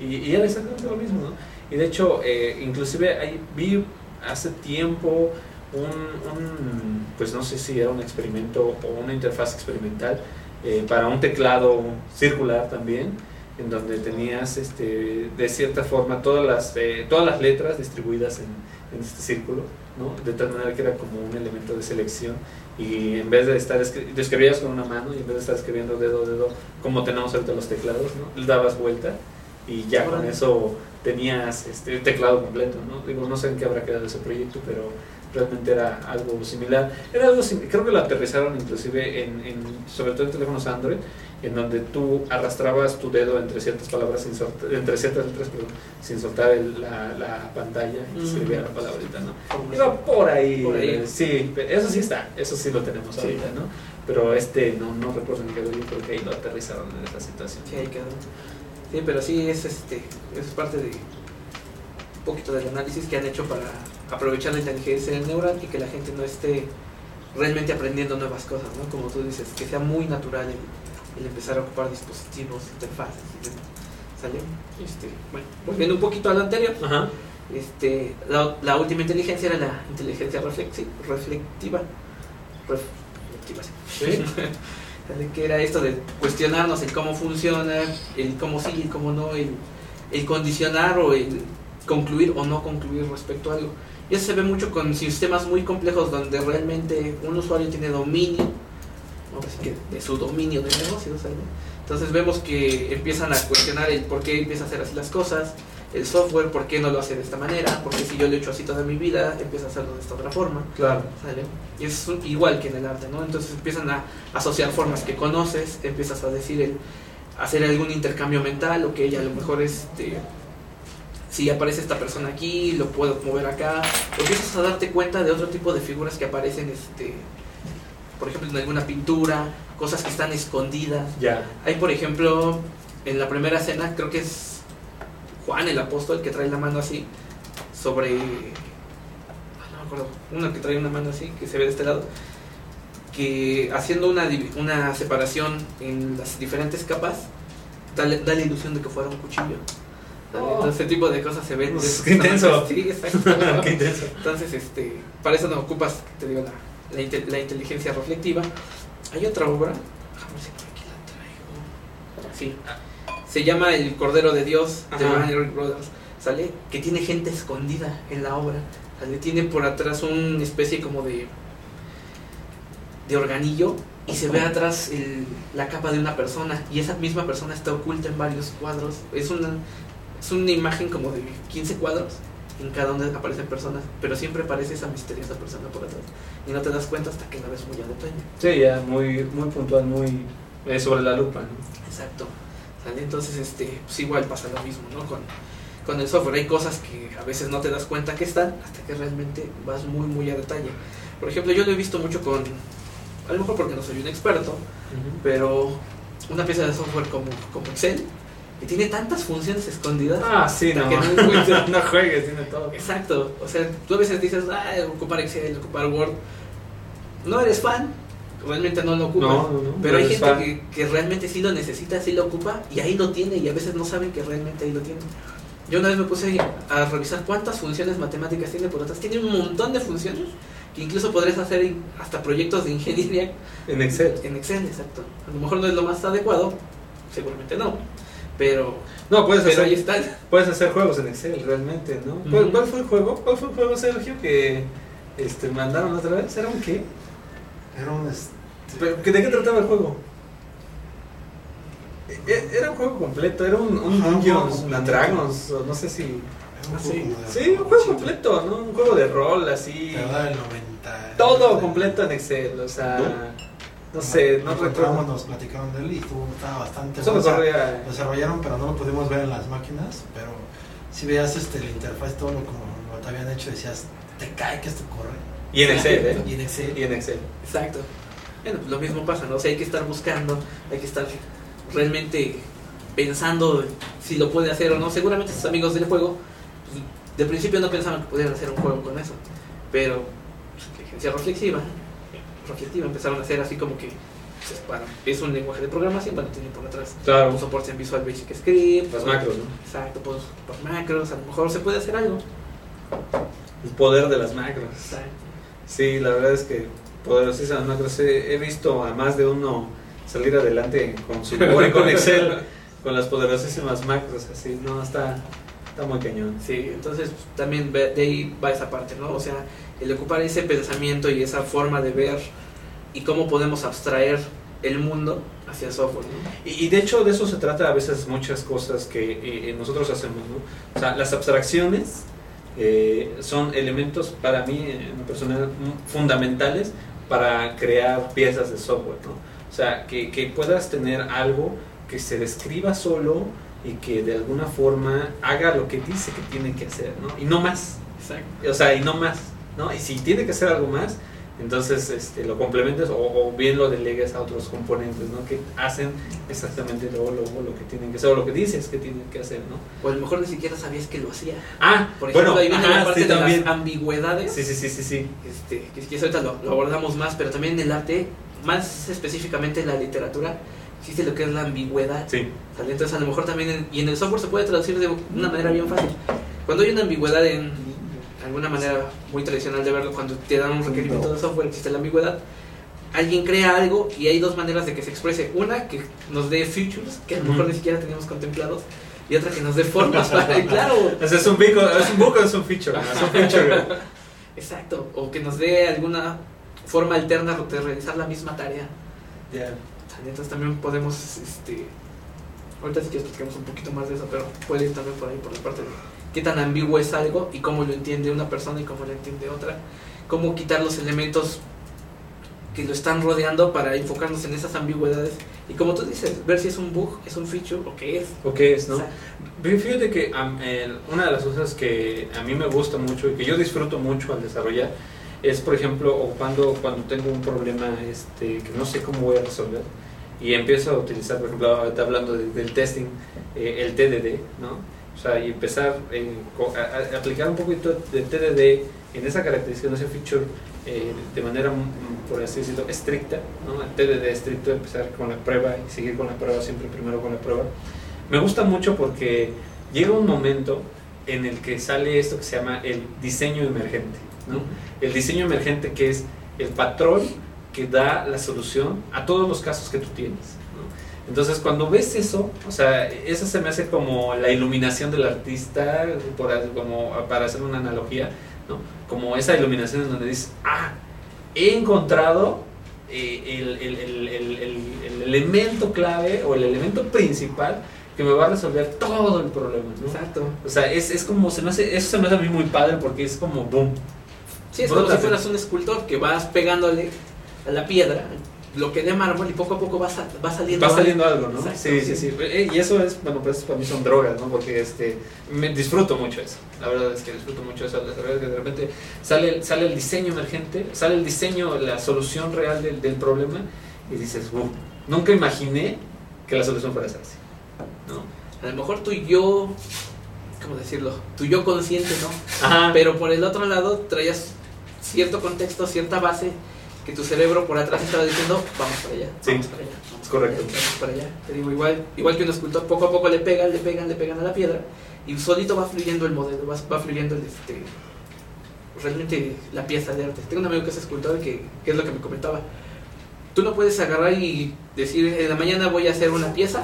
Speaker 1: y, y- y era exactamente lo mismo, ¿no? Y de hecho, eh, inclusive ahí vi hace tiempo un, un, pues no sé si era un experimento o una interfaz experimental eh, para un teclado circular también, en donde tenías este, de cierta forma todas las, eh, todas las letras distribuidas en, en este círculo, ¿no? de tal manera que era como un elemento de selección y en vez de estar escribías con una mano y en vez de estar escribiendo dedo a dedo como tenemos ahorita los teclados, ¿no? le dabas vuelta y ya con eso tenías este teclado completo, ¿no? Digo, no sé en qué habrá quedado ese proyecto, pero realmente era algo similar. Era algo creo que lo aterrizaron inclusive en, en- sobre todo en teléfonos Android, en donde tú arrastrabas tu dedo entre ciertas palabras, sin soltar- entre ciertas letras, perdón, sin soltar el- la, la pantalla y escribía la palabrita, ¿no? Iba por ahí,
Speaker 2: Por ahí.
Speaker 1: eh, sí, eso sí está, eso sí lo tenemos
Speaker 2: Sí.
Speaker 1: ahorita, ¿no? Pero este no, no recuerdo en qué yo creo que ahí lo aterrizaron en esa situación.
Speaker 2: Sí, ahí quedó. Sí, pero sí es este es parte de un poquito del análisis que han hecho para aprovechar la inteligencia neural y que la gente no esté realmente aprendiendo nuevas cosas, ¿no? Como tú dices, que sea muy natural el, el empezar a ocupar dispositivos, interfaces y demás. ¿Sale? Este, bueno, volviendo un poquito a lo anterior,
Speaker 1: Ajá.
Speaker 2: este, la, la última inteligencia era la inteligencia reflexi- reflectiva. Reflectiva, sí. (laughs) Que era esto de cuestionarnos el cómo funciona, el cómo sí, el cómo no, el, el condicionar o el concluir o no concluir respecto a algo. Y eso se ve mucho con sistemas muy complejos donde realmente un usuario tiene dominio, que de su dominio de negocio. Entonces vemos que empiezan a cuestionar el por qué empieza a hacer así las cosas, el software, por qué no lo hace de esta manera, porque si yo lo he hecho así toda mi vida, empieza a hacerlo de esta otra forma.
Speaker 1: Claro.
Speaker 2: ¿sale? Y es igual que en el arte, ¿no? Entonces empiezan a asociar formas que conoces, empiezas a decir el hacer algún intercambio mental, o que ella a lo mejor este si aparece esta persona aquí, lo puedo mover acá, o empiezas a darte cuenta de otro tipo de figuras que aparecen este por ejemplo en alguna pintura, cosas que están escondidas.
Speaker 1: Ya.
Speaker 2: Hay por ejemplo en la primera escena, creo que es Juan el apóstol que trae la mano así sobre ah, no me acuerdo, uno que trae una mano así que se ve de este lado que haciendo una, una separación en las diferentes capas da, la- da la ilusión de que fuera un cuchillo ¿sale? Entonces, ese tipo de cosas se ven.
Speaker 1: Pues, qué intenso.
Speaker 2: Sí. (laughs)
Speaker 1: Qué intenso.
Speaker 2: Entonces, este, para eso no ocupas, te digo, la, la, inte- la inteligencia reflectiva. Hay otra obra, déjame ver si por aquí la traigo. Sí, se llama El Cordero de Dios de. Warner Brothers, ¿sale? Que tiene gente escondida en la obra, ¿sale? Tiene por atrás una especie como de, de organillo y se ve atrás el- la capa de una persona y esa misma persona está oculta en varios cuadros. Es una, es una imagen como de 15 cuadros en cada uno aparecen personas, pero siempre aparece esa misteriosa persona por atrás y no te das cuenta hasta que la ves muy a detalle.
Speaker 1: Sí, ya, muy, muy puntual, muy eh, sobre la lupa, ¿no?
Speaker 2: Exacto. Entonces, este, pues igual pasa lo mismo, ¿no? Con, con el software hay cosas que a veces no te das cuenta que están hasta que realmente vas muy, muy a detalle. Por ejemplo, yo lo he visto mucho con, a lo mejor porque no soy un experto, pero una pieza de software como, como Excel, que tiene tantas funciones escondidas.
Speaker 1: Ah, sí, no.
Speaker 2: que no (laughs)
Speaker 1: no juegues, tiene todo.
Speaker 2: Exacto, o sea, tú a veces dices, ah, ocupar Excel, ocupar Word. No eres fan, realmente no lo ocupas.
Speaker 1: No, no, no.
Speaker 2: Pero hay gente que, que realmente sí lo necesita, sí lo ocupa y ahí lo tiene y a veces no saben que realmente ahí lo tiene. Yo una vez me puse a revisar cuántas funciones matemáticas tiene por atrás. Tiene un montón de funciones que incluso podrías hacer hasta proyectos de ingeniería
Speaker 1: En Excel.
Speaker 2: en Excel, exacto. A lo mejor no es lo más adecuado, seguramente no, pero,
Speaker 1: No, puedes
Speaker 2: pero ahí
Speaker 1: hacer,
Speaker 2: están.
Speaker 1: puedes hacer juegos en Excel, realmente, ¿no? ¿Cuál, fue el juego? ¿Cuál fue el juego, Sergio, que este, mandaron otra vez? ¿Era un qué?
Speaker 3: Era un. este,
Speaker 1: ¿Pero, ¿De qué trataba el juego? E- Era un juego completo, era un, un
Speaker 3: Ajá, un
Speaker 1: Dungeons and Dragons, o no sé si...
Speaker 3: era un
Speaker 2: Ah,
Speaker 3: juego
Speaker 2: sí.
Speaker 1: un juego completo, ¿no? Un juego de rol, así...
Speaker 3: Te da el 90.
Speaker 1: Todo
Speaker 3: el-
Speaker 1: completo en Excel, o sea...
Speaker 3: ¿No?
Speaker 1: No sé, no recuerdo.
Speaker 3: nos platicaron de él y estuvo, estaba bastante bueno.
Speaker 1: Corría...
Speaker 3: Lo desarrollaron, pero no lo pudimos ver en las máquinas. Pero si veías este, la interfaz, todo lo como lo te habían hecho, decías, te cae que esto corre.
Speaker 1: Y en Excel, ¿eh?
Speaker 3: Y en Excel.
Speaker 1: Y en Excel.
Speaker 2: Exacto. Bueno, pues lo mismo pasa, ¿no? O sea, hay que estar buscando, hay que estar realmente pensando si lo puede hacer o no. Seguramente sus amigos del juego, pues, de principio no pensaban que pudieran hacer un juego con eso. Pero, pues, inteligencia reflexiva, reflexiva empezaron a hacer así como que pues, para- es un lenguaje de programación, bueno, tiene por atrás
Speaker 1: Claro.
Speaker 2: un soporte en Visual Basic Script.
Speaker 1: Las macros, ¿no?
Speaker 2: Exacto, pues, por macros, a lo mejor se puede hacer algo.
Speaker 1: El poder de las macros.
Speaker 2: Exacto.
Speaker 1: Sí, la verdad es que poderosísimas macros. He, visto a más de uno salir adelante con su memoria con Excel, (laughs) con las poderosísimas macros, así, no, está, está muy cañón.
Speaker 2: Sí, entonces pues, también de ahí va esa parte, ¿no? O sea, el ocupar ese pensamiento y esa forma de ver y cómo podemos abstraer el mundo hacia software, ¿no?
Speaker 1: Y, y de hecho de eso se trata a veces muchas cosas que eh, nosotros hacemos, ¿no? O sea, las abstracciones eh, son elementos para mí, en personal, fundamentales para crear piezas de software, ¿no? O sea, que, que puedas tener algo que se describa solo y que de alguna forma haga lo que dice que tiene que hacer, ¿no? Y no más,
Speaker 2: Exacto.
Speaker 1: o sea, y no más, ¿no? Y si tiene que hacer algo más, entonces este, lo complementes o, o bien lo delegues a otros componentes, ¿no? Que hacen exactamente luego, luego lo que tienen que hacer o lo que dices que tienen que hacer, ¿no?
Speaker 2: O a lo mejor ni siquiera sabías que lo hacía.
Speaker 1: Ah,
Speaker 2: Por ejemplo,
Speaker 1: bueno,
Speaker 2: ahí viene
Speaker 1: ajá,
Speaker 2: la parte
Speaker 1: sí,
Speaker 2: de
Speaker 1: también.
Speaker 2: las ambigüedades.
Speaker 1: Sí, sí, sí, sí, sí.
Speaker 2: Este, que quieres ahorita lo, lo abordamos más, pero también en el arte, más específicamente en la literatura, existe lo que es la ambigüedad.
Speaker 1: Sí.
Speaker 2: ¿sale? Entonces a lo mejor también, en- y en el software se puede traducir de una manera bien fácil. Cuando hay una ambigüedad en alguna manera muy tradicional de verlo, cuando te dan un requerimiento de software, existe la ambigüedad. Alguien crea algo y hay dos maneras de que se exprese. Una, que nos dé features, que a lo mejor ni siquiera teníamos contemplados, y otra que nos dé formas para, (laughs) claro,
Speaker 1: es un bico, es un buco, es un feature, es un feature. (laughs)
Speaker 2: exacto, o que nos dé alguna forma alterna de realizar la misma tarea.
Speaker 1: Ya.
Speaker 2: ¿Sale? Entonces también podemos, este, ahorita si quieres platicamos un poquito más de eso, pero puede ir también por ahí, por la parte de qué tan ambiguo es algo y cómo lo entiende una persona y cómo lo entiende otra, cómo quitar los elementos que lo están rodeando para enfocarnos en esas ambigüedades y como tú dices, ver si es un bug, es un feature o qué es.
Speaker 1: ¿O qué es, no?
Speaker 2: O sea,
Speaker 1: Fíjate que el- una de las cosas que a mí me gusta mucho y que yo disfruto mucho al desarrollar es, por ejemplo, ocupando cuando tengo un problema este, que no sé cómo voy a resolver y empiezo a utilizar, por ejemplo, hablando de- del testing, eh, el TDD, ¿no? O sea, y empezar co- a, a aplicar un poquito de TDD en esa característica, en ese feature, eh, de manera, mm, por así decirlo, estricta, ¿no? El TDD estricto, empezar con la prueba y seguir con la prueba, siempre primero con la prueba. Me gusta mucho porque llega un momento en el que sale esto que se llama el diseño emergente. ¿no? El diseño emergente que es el patrón que da la solución a todos los casos que tú tienes. Entonces, cuando ves eso, o sea, eso se me hace como la iluminación del artista, por, como para hacer una analogía, ¿no? Como esa iluminación en donde dices, ah, he encontrado eh, el, el- el- el- el- el elemento clave o el elemento principal que me va a resolver todo el problema, ¿no?
Speaker 2: Exacto.
Speaker 1: O sea, es, es como, se me hace, eso se me hace a mí muy padre porque es como boom.
Speaker 2: Sí, es como si fueras un escultor que vas pegándole a la piedra, lo que de mármol y poco a poco va, sa- va saliendo.
Speaker 1: Va saliendo algo, ¿no?
Speaker 2: Exacto,
Speaker 1: sí, sí, sí. Eh, Y eso es, bueno, pues para mí son drogas, ¿no? Porque este, me disfruto mucho eso. La verdad es que disfruto mucho eso. Que de repente sale, sale el diseño emergente, sale el diseño, la solución real del, del problema y dices, wow, nunca imaginé que la solución fuera esa así. ¿No?
Speaker 2: A lo mejor tu yo, ¿cómo decirlo? Tu yo consciente, ¿no?
Speaker 1: Ajá.
Speaker 2: Pero por el otro lado traías cierto contexto, cierta base que tu cerebro por atrás estaba diciendo, vamos para allá,
Speaker 1: Sí,
Speaker 2: vamos para allá, vamos
Speaker 1: es
Speaker 2: para
Speaker 1: correcto.
Speaker 2: allá, vamos para allá. Te digo, igual, igual que un escultor, poco a poco le pegan, le pegan, le pegan a la piedra y solito va fluyendo el modelo, va, va fluyendo el, este, realmente la pieza de arte. Tengo un amigo que es escultor que, que es lo que me comentaba. Tú no puedes agarrar y decir, en la mañana voy a hacer una pieza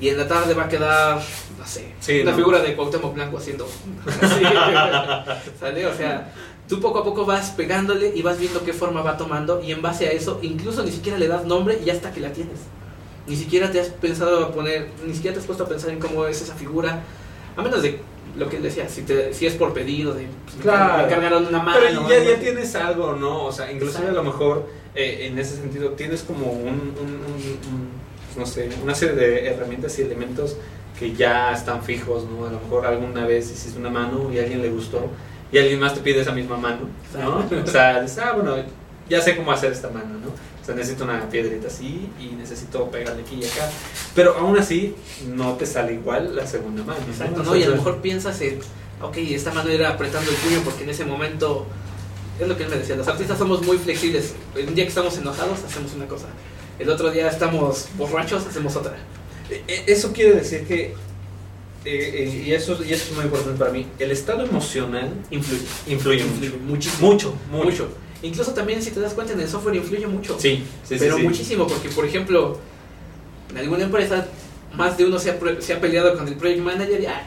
Speaker 2: y en la tarde va a quedar, no sé,
Speaker 1: Sí,
Speaker 2: una
Speaker 1: no.
Speaker 2: figura de Cuauhtémoc Blanco haciendo (laughs) así. ¿Sale? O sea, tú poco a poco vas pegándole y vas viendo qué forma va tomando y en base a eso incluso ni siquiera le das nombre y ya hasta que la tienes. Ni siquiera te has pensado a poner, ni siquiera te has puesto a pensar en cómo es esa figura, a menos de lo que él decía, si, te, si es por pedido, de pues,
Speaker 1: Claro.
Speaker 2: me cargaron una mano.
Speaker 1: Pero ya, ya tienes algo, ¿no? O sea, inclusive a lo mejor eh, en ese sentido tienes como un, un- un- un, pues, no sé, una serie de herramientas y elementos que ya están fijos, ¿no? A lo mejor alguna vez hiciste una mano y a alguien le gustó y alguien más te pide esa misma mano, ¿no? O sea, dices, ah, bueno, ya sé cómo hacer esta mano, ¿no? O sea, necesito una piedrita así y necesito pegarle aquí y acá. Pero aún así, no te sale igual la segunda mano. ¿no?
Speaker 2: Exacto, ¿no?
Speaker 1: sea,
Speaker 2: Y a lo mejor piensas en, ok, esta mano era apretando el puño porque en ese momento, es lo que él me decía, los artistas somos muy flexibles. Un día que estamos enojados hacemos una cosa, el otro día estamos borrachos hacemos otra.
Speaker 1: Eh, eh, Eso quiere decir que, eh, eh, y, eso, y eso es muy importante para mí, el estado emocional
Speaker 2: Influye.
Speaker 1: influye
Speaker 2: Influye
Speaker 1: mucho. Mucho, mucho.
Speaker 2: Mucho. Incluso también si te das cuenta en el software influye mucho.
Speaker 1: Sí,
Speaker 2: pero
Speaker 1: sí.
Speaker 2: muchísimo, porque por ejemplo, en alguna empresa más de uno se ha, se ha peleado con el project manager y ah,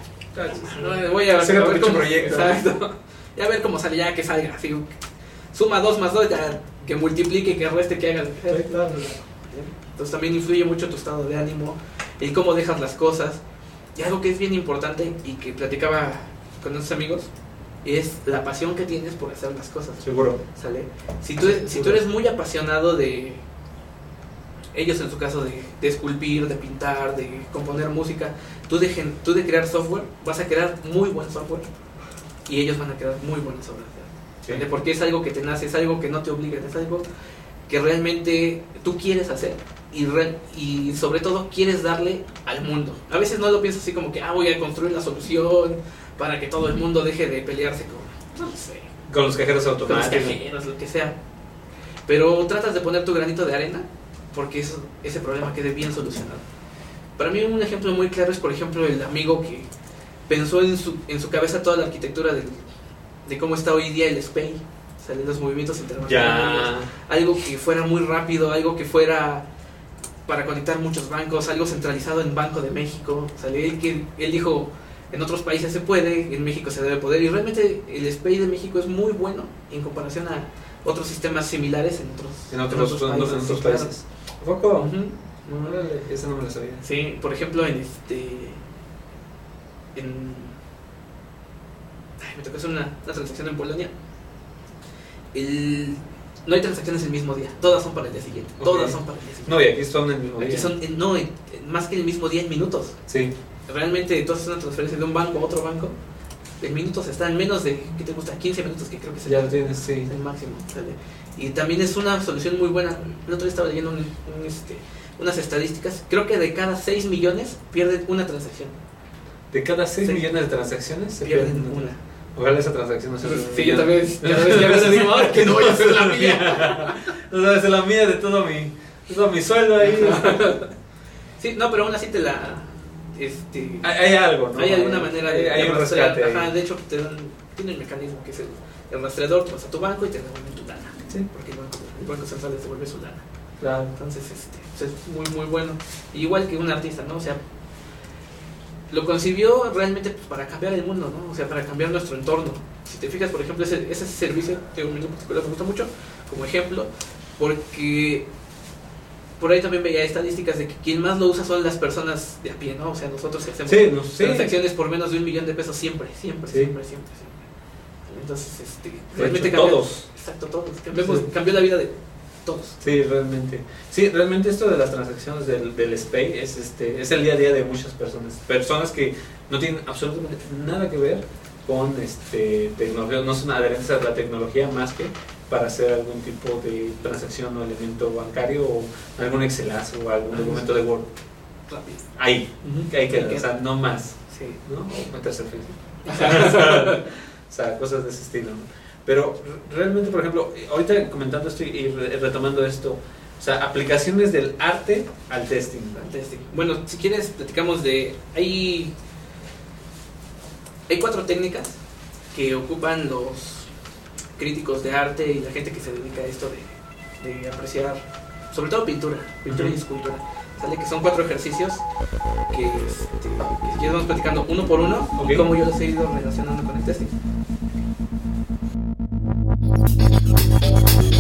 Speaker 2: no, voy a, ver cómo,
Speaker 1: proyecto.
Speaker 2: Exacto. (laughs) A ver cómo sale, ya que salga. Así, suma 2 más 2, ya que multiplique, que reste, que haga. Entonces también influye mucho tu estado de ánimo, el cómo dejas las cosas. Y algo que es bien importante y que platicaba con nuestros amigos es la pasión que tienes por hacer las cosas.
Speaker 1: Seguro.
Speaker 2: ¿Sale? Si tú, si tú eres muy apasionado de, ellos en su caso, de, de esculpir, de pintar, de componer música, tú de, gen- tú de crear software, vas a crear muy buen software y ellos van a crear muy buenas obras. ¿Sale? Porque es algo que te nace, es algo que no te obliga, es algo que realmente tú quieres hacer y, re- y sobre todo quieres darle al mundo. A veces no lo piensas así como que, ah, voy a construir la solución para que todo el mundo deje de pelearse con, no sé,
Speaker 1: Con los cajeros
Speaker 2: con los
Speaker 1: automáticos.
Speaker 2: cajeros, lo que sea. Pero tratas de poner tu granito de arena porque eso, ese problema quede bien solucionado. Para mí un ejemplo muy claro es, por ejemplo, el amigo que pensó en su, en su cabeza toda la arquitectura del- de cómo está hoy día el SPAY, salen los movimientos internacionales, algo que fuera muy rápido, algo que fuera para conectar muchos bancos, algo centralizado en Banco de México. Salió él, que, él dijo, en otros países se puede, en México se debe poder. Y realmente el SPAY de México es muy bueno en comparación a otros sistemas similares en otros,
Speaker 1: En otros, en otros, en otros
Speaker 2: claro.
Speaker 1: países. ¿A poco? No, esa no me la sabía.
Speaker 2: Sí, por ejemplo, en este. En. Ay, me tocó hacer una, una transacción en Polonia. El, no hay transacciones el mismo día, todas son para el día siguiente. Todas son para el día siguiente.
Speaker 1: No, y aquí son el mismo
Speaker 2: Aquí
Speaker 1: día.
Speaker 2: son, en- no, en- en- más que en el mismo día, en minutos.
Speaker 1: Sí.
Speaker 2: Realmente tú haces una transferencia de un banco a otro banco. En minutos está en menos de, ¿qué te gusta? 15 minutos, que creo que es el-
Speaker 1: Ya lo tienes, sí.
Speaker 2: el máximo. ¿sale? Y también es una solución muy buena. El otro día estaba leyendo un- un, este, unas estadísticas. Creo que de cada 6 millones pierden una transacción.
Speaker 1: De cada 6
Speaker 2: Sí.
Speaker 1: millones de transacciones se
Speaker 2: Pierden
Speaker 1: pierden
Speaker 2: una.
Speaker 1: Ojalá esa transacción no sea un
Speaker 2: Sí, yo también. Cada vez que a veces digo, "Ay, que no voy a hacer la mía. (laughs)
Speaker 1: No sabes, es la mía de todo mi, todo mi sueldo ahí. (laughs)
Speaker 2: Sí, no, pero aún así te la, este,
Speaker 1: Hay, hay algo, ¿no?
Speaker 2: hay alguna manera de,
Speaker 1: hay, un rescate. ahí.
Speaker 2: Ajá, de hecho, te dan, tiene el mecanismo que es el, el rastreador, tú vas a tu banco y te devuelven tu lana.
Speaker 1: Sí.
Speaker 2: Porque el banco, el banco central les devuelve su lana.
Speaker 1: Claro.
Speaker 2: Entonces, este, pues es muy, muy bueno. Igual que un artista, ¿no? O sea, lo concibió realmente pues, para cambiar el mundo, ¿no? O sea, para cambiar nuestro entorno. Si te fijas, por ejemplo, ese, ese servicio, de un minuto particular me gusta mucho, como ejemplo, porque por ahí también veía estadísticas de que quien más lo usa son las personas de a pie, ¿no? O sea, nosotros que hacemos
Speaker 1: Sí, no, sí.
Speaker 2: transacciones por menos de un millón de pesos siempre, siempre,
Speaker 1: Sí.
Speaker 2: siempre, siempre, siempre. Entonces, este, realmente
Speaker 1: hecho,
Speaker 2: cambió,
Speaker 1: todos.
Speaker 2: Exacto, todos. Cambiamos-. Cambió la vida de todos.
Speaker 1: Sí, realmente. Sí, realmente esto de las transacciones del, del SPAY es, este, es el día a día de muchas personas. Personas que no tienen absolutamente nada que ver con este, tecnología, no son adherentes a la tecnología más que para hacer algún tipo de transacción o elemento bancario o algún Excelazo o algún documento de Word.
Speaker 2: Rápido.
Speaker 1: Ahí, que hay que,
Speaker 2: Ahí
Speaker 1: o sea, no más.
Speaker 2: Sí.
Speaker 1: ¿no? O meterse en Facebook. (laughs) (laughs) o sea, cosas de ese estilo. ¿no? Pero realmente, por ejemplo, ahorita comentando esto y y re- retomando esto, o sea, aplicaciones del arte al testing. ¿no?
Speaker 2: Fantástico. Bueno, si quieres, platicamos de. Hay, hay cuatro técnicas que ocupan los críticos de arte y la gente que se dedica a esto de, de apreciar, sobre todo pintura, pintura y
Speaker 1: Ujú.
Speaker 2: escultura. Sale que son cuatro ejercicios que, este, que si quieres vamos platicando uno por uno y
Speaker 1: Ok.
Speaker 2: cómo yo los he ido relacionando con el testing. Thank you.